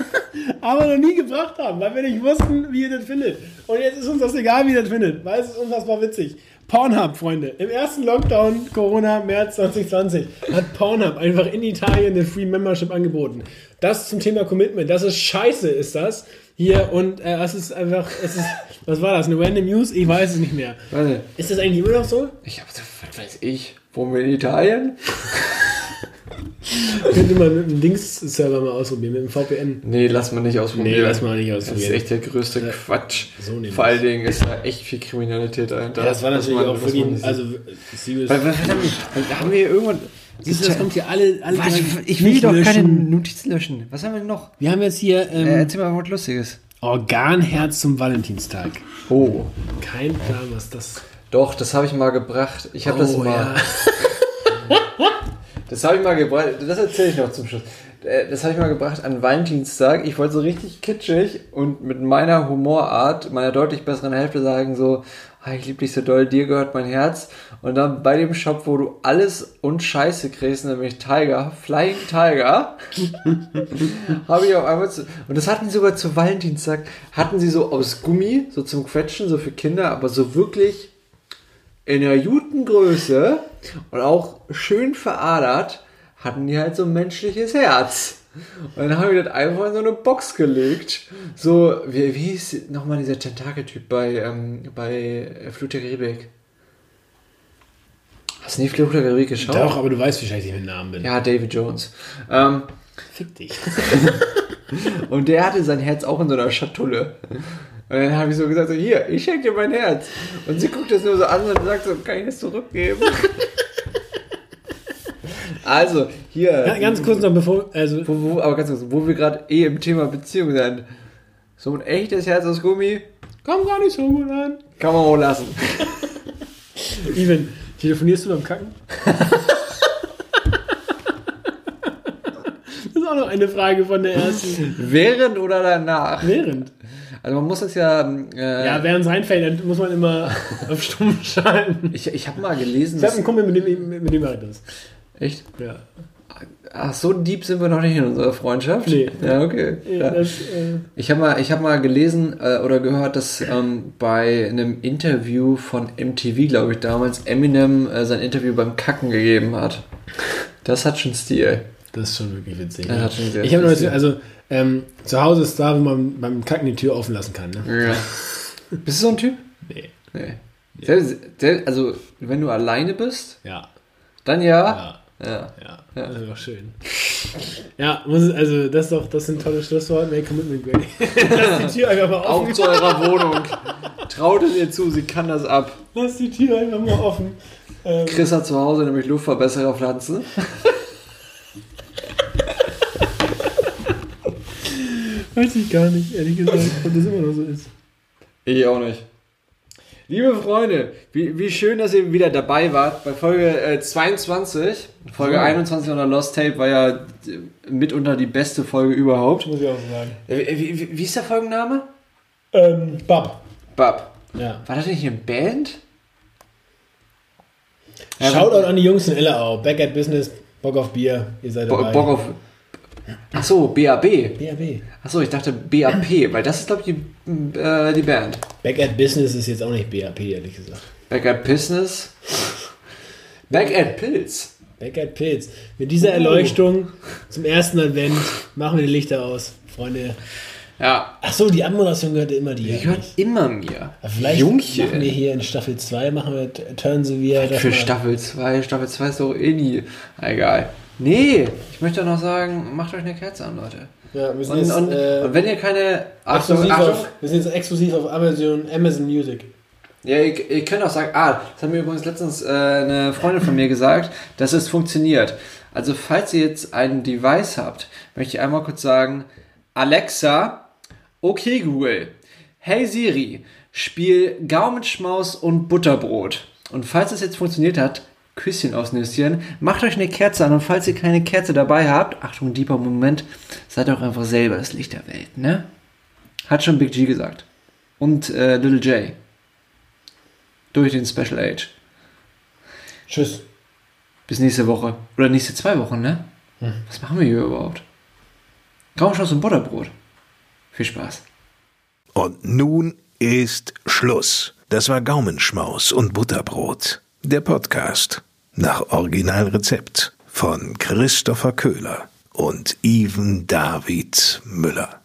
<laughs> Aber noch nie gebracht haben, weil wir nicht wussten, wie ihr das findet. Und jetzt ist uns das egal, wie ihr das findet, weil es ist unfassbar witzig. Pornhub, Freunde. Im ersten Lockdown, Corona, März 2020, hat Pornhub einfach in Italien eine Free Membership angeboten. Das zum Thema Commitment. Das ist scheiße, ist das. Hier und äh, es ist einfach, es ist, was war das? Eine Random News? Ich weiß es nicht mehr. Warte, Ist das eigentlich immer noch so? ich hab, was weiß ich, wohnen wir in Italien? <laughs> Könnt ihr mal mit dem Dings-Server mal ausprobieren, mit dem VPN. Nee, lass mal nicht ausprobieren. Nee, lass mal nicht Das ist ausprobieren. echt der größte Ja. Quatsch. So. Vor allen Dingen ist da echt viel Kriminalität dahinter. Ja, das war natürlich man- auch wirklich, man also verdammt, haben wir hier irgendwann. Siehst du, das kommt hier alle, alle Was? Ich will doch keine löschen. Notizen löschen. Was haben wir denn noch? Wir haben jetzt hier ähm, Äh, erzähl mal was Lustiges. Organherz zum Valentinstag. Oh. Kein Plan, was das. Doch, das habe ich mal gebracht. Ich habe das Oh, mal. <laughs> Das habe ich mal gebracht. Das erzähle ich noch zum Schluss. Äh, Das habe ich mal gebracht an Valentinstag. Ich wollte so richtig kitschig und mit meiner Humorart, meiner deutlich besseren Hälfte sagen so, "Ah, ich liebe dich so doll, dir gehört mein Herz. Und dann bei dem Shop, wo du alles und Scheiße kriegst, nämlich Tiger, Flying Tiger, <laughs> habe ich auf einmal zu, und das hatten sie sogar zu Valentinstag, hatten sie so aus Gummi, so zum Quetschen, so für Kinder, aber so wirklich in der guten Größe und auch schön veradert, hatten die halt so ein menschliches Herz. Und dann habe ich das einfach in so eine Box gelegt. So, wie, wie hieß nochmal dieser Tentakeltyp bei, ähm, bei Flut der Karibik? Hast du nie Flut der Karibik geschaut? Doch, aber du weißt, wie scheiße ich mit Namen bin. Ja, David Jones. Ähm, Fick dich. <laughs> und der hatte sein Herz auch in so einer Schatulle. Und dann habe ich so gesagt, so, hier, ich schenke dir mein Herz. Und sie guckt das nur so an und sagt so, kann ich das zurückgeben? <laughs> also, hier. Ja, ganz kurz noch bevor, also Wo, wo, aber ganz kurz, wo wir gerade eh im Thema Beziehung sind. So ein echtes Herz aus Gummi komm gar nicht so gut an. kann man auch lassen. <laughs> Even, telefonierst du beim Kacken? <laughs> das ist auch noch eine Frage von der ersten. Während oder danach? Während. Also man muss das ja. Äh, Ja, während es reinfällt, dann muss man immer <laughs> auf stumm schalten. ich ich habe mal gelesen. Ich habe einen Kumpel, mit dem, mit dem mache ich das. Echt? Ja. Ach, so deep sind wir noch nicht in unserer Freundschaft? Nee. Ja, okay. Ja, Ja. Das, äh, Ich habe mal, ich hab mal gelesen äh, oder gehört, dass ähm, bei einem Interview von MTV, glaube ich, damals Eminem äh, sein Interview beim Kacken gegeben hat. Das hat schon Stil. das ist schon wirklich witzig. Das ja. hat schon sehr Ich habe noch, also ähm, zu Hause ist da, wo man beim Kacken die Tür offen lassen kann. Ne? Ja. Bist du so ein Typ? Nee. Nee. Selbst, selbst, also, wenn du alleine bist, Ja. dann ja. Ja. Ja. Ja, Ja. das ist doch schön. Ja, muss, also das ist doch, das sind tolle Schlussworte. Make commitment great. <laughs> Lass die Tür einfach mal Auf offen. zu eurer Wohnung. Traut es ihr zu, sie kann das ab. Lass die Tür einfach mal offen. Ähm, Chris hat zu Hause nämlich Luftverbessererpflanzen. weiß ich gar nicht, ehrlich gesagt, ob das immer noch so ist. Ich auch nicht. Liebe Freunde, wie, wie schön, dass ihr wieder dabei wart bei Folge äh, 22. Folge So. 21 unter Lost Tape war ja äh, mitunter die beste Folge überhaupt. Muss ich auch so sagen. Äh, Wie, wie, wie ist der Folgenname? Ähm, Bab. Bab. Ja. War das nicht eine Band? Shoutout an die Jungs in Ellerau. Back at Business, Bock auf Bier. Ihr seid Bo dabei. Bock auf. Ach so, BAB. BAB. Ach so, ich dachte BAP, weil das ist glaube ich die, äh, die Band. Back at Business ist jetzt auch nicht BAP, ehrlich gesagt. Back at Business. Back at Pilz. Back at Pilz. Mit dieser Erleuchtung zum ersten Advent machen wir die Lichter aus, Freunde. Ja, Ach so, die Abmoderation gehörte immer dir. die gehört immer mir. Aber Vielleicht Jungchen. machen wir hier in Staffel 2, machen wir Turn so wie Für Staffel 2. Staffel 2 ist doch eh nie. Egal. Nee, ich möchte noch sagen, macht euch eine Kerze an, Leute. Ja, wir sind Und, jetzt, und, äh, und wenn ihr keine. Achtung, exklusiv Achtung. auf, wir sind jetzt exklusiv auf Amazon, Amazon Music. Ja, ihr, ihr könnt auch sagen, ah, das hat mir übrigens letztens äh, eine Freundin von mir gesagt, dass es funktioniert. Also, falls ihr jetzt ein Device habt, möchte ich einmal kurz sagen, Alexa, okay Google, hey Siri, spiel Gaumenschmaus und Butterbrot. Und falls es jetzt funktioniert hat, Küsschen aus Nüsschen, macht euch eine Kerze an und falls ihr keine Kerze dabei habt, Achtung, deeper Moment, seid auch einfach selber das Licht der Welt, ne? Hat schon Big G gesagt. Und äh, Little J durch den Special Age. Tschüss. Bis nächste Woche. Oder nächste zwei Wochen, ne? Was machen wir hier überhaupt? Gaumenschmaus und Butterbrot. Viel Spaß. Und nun ist Schluss. Das war Gaumenschmaus und Butterbrot. Der Podcast nach Originalrezept von Christopher Köhler und Even David Müller.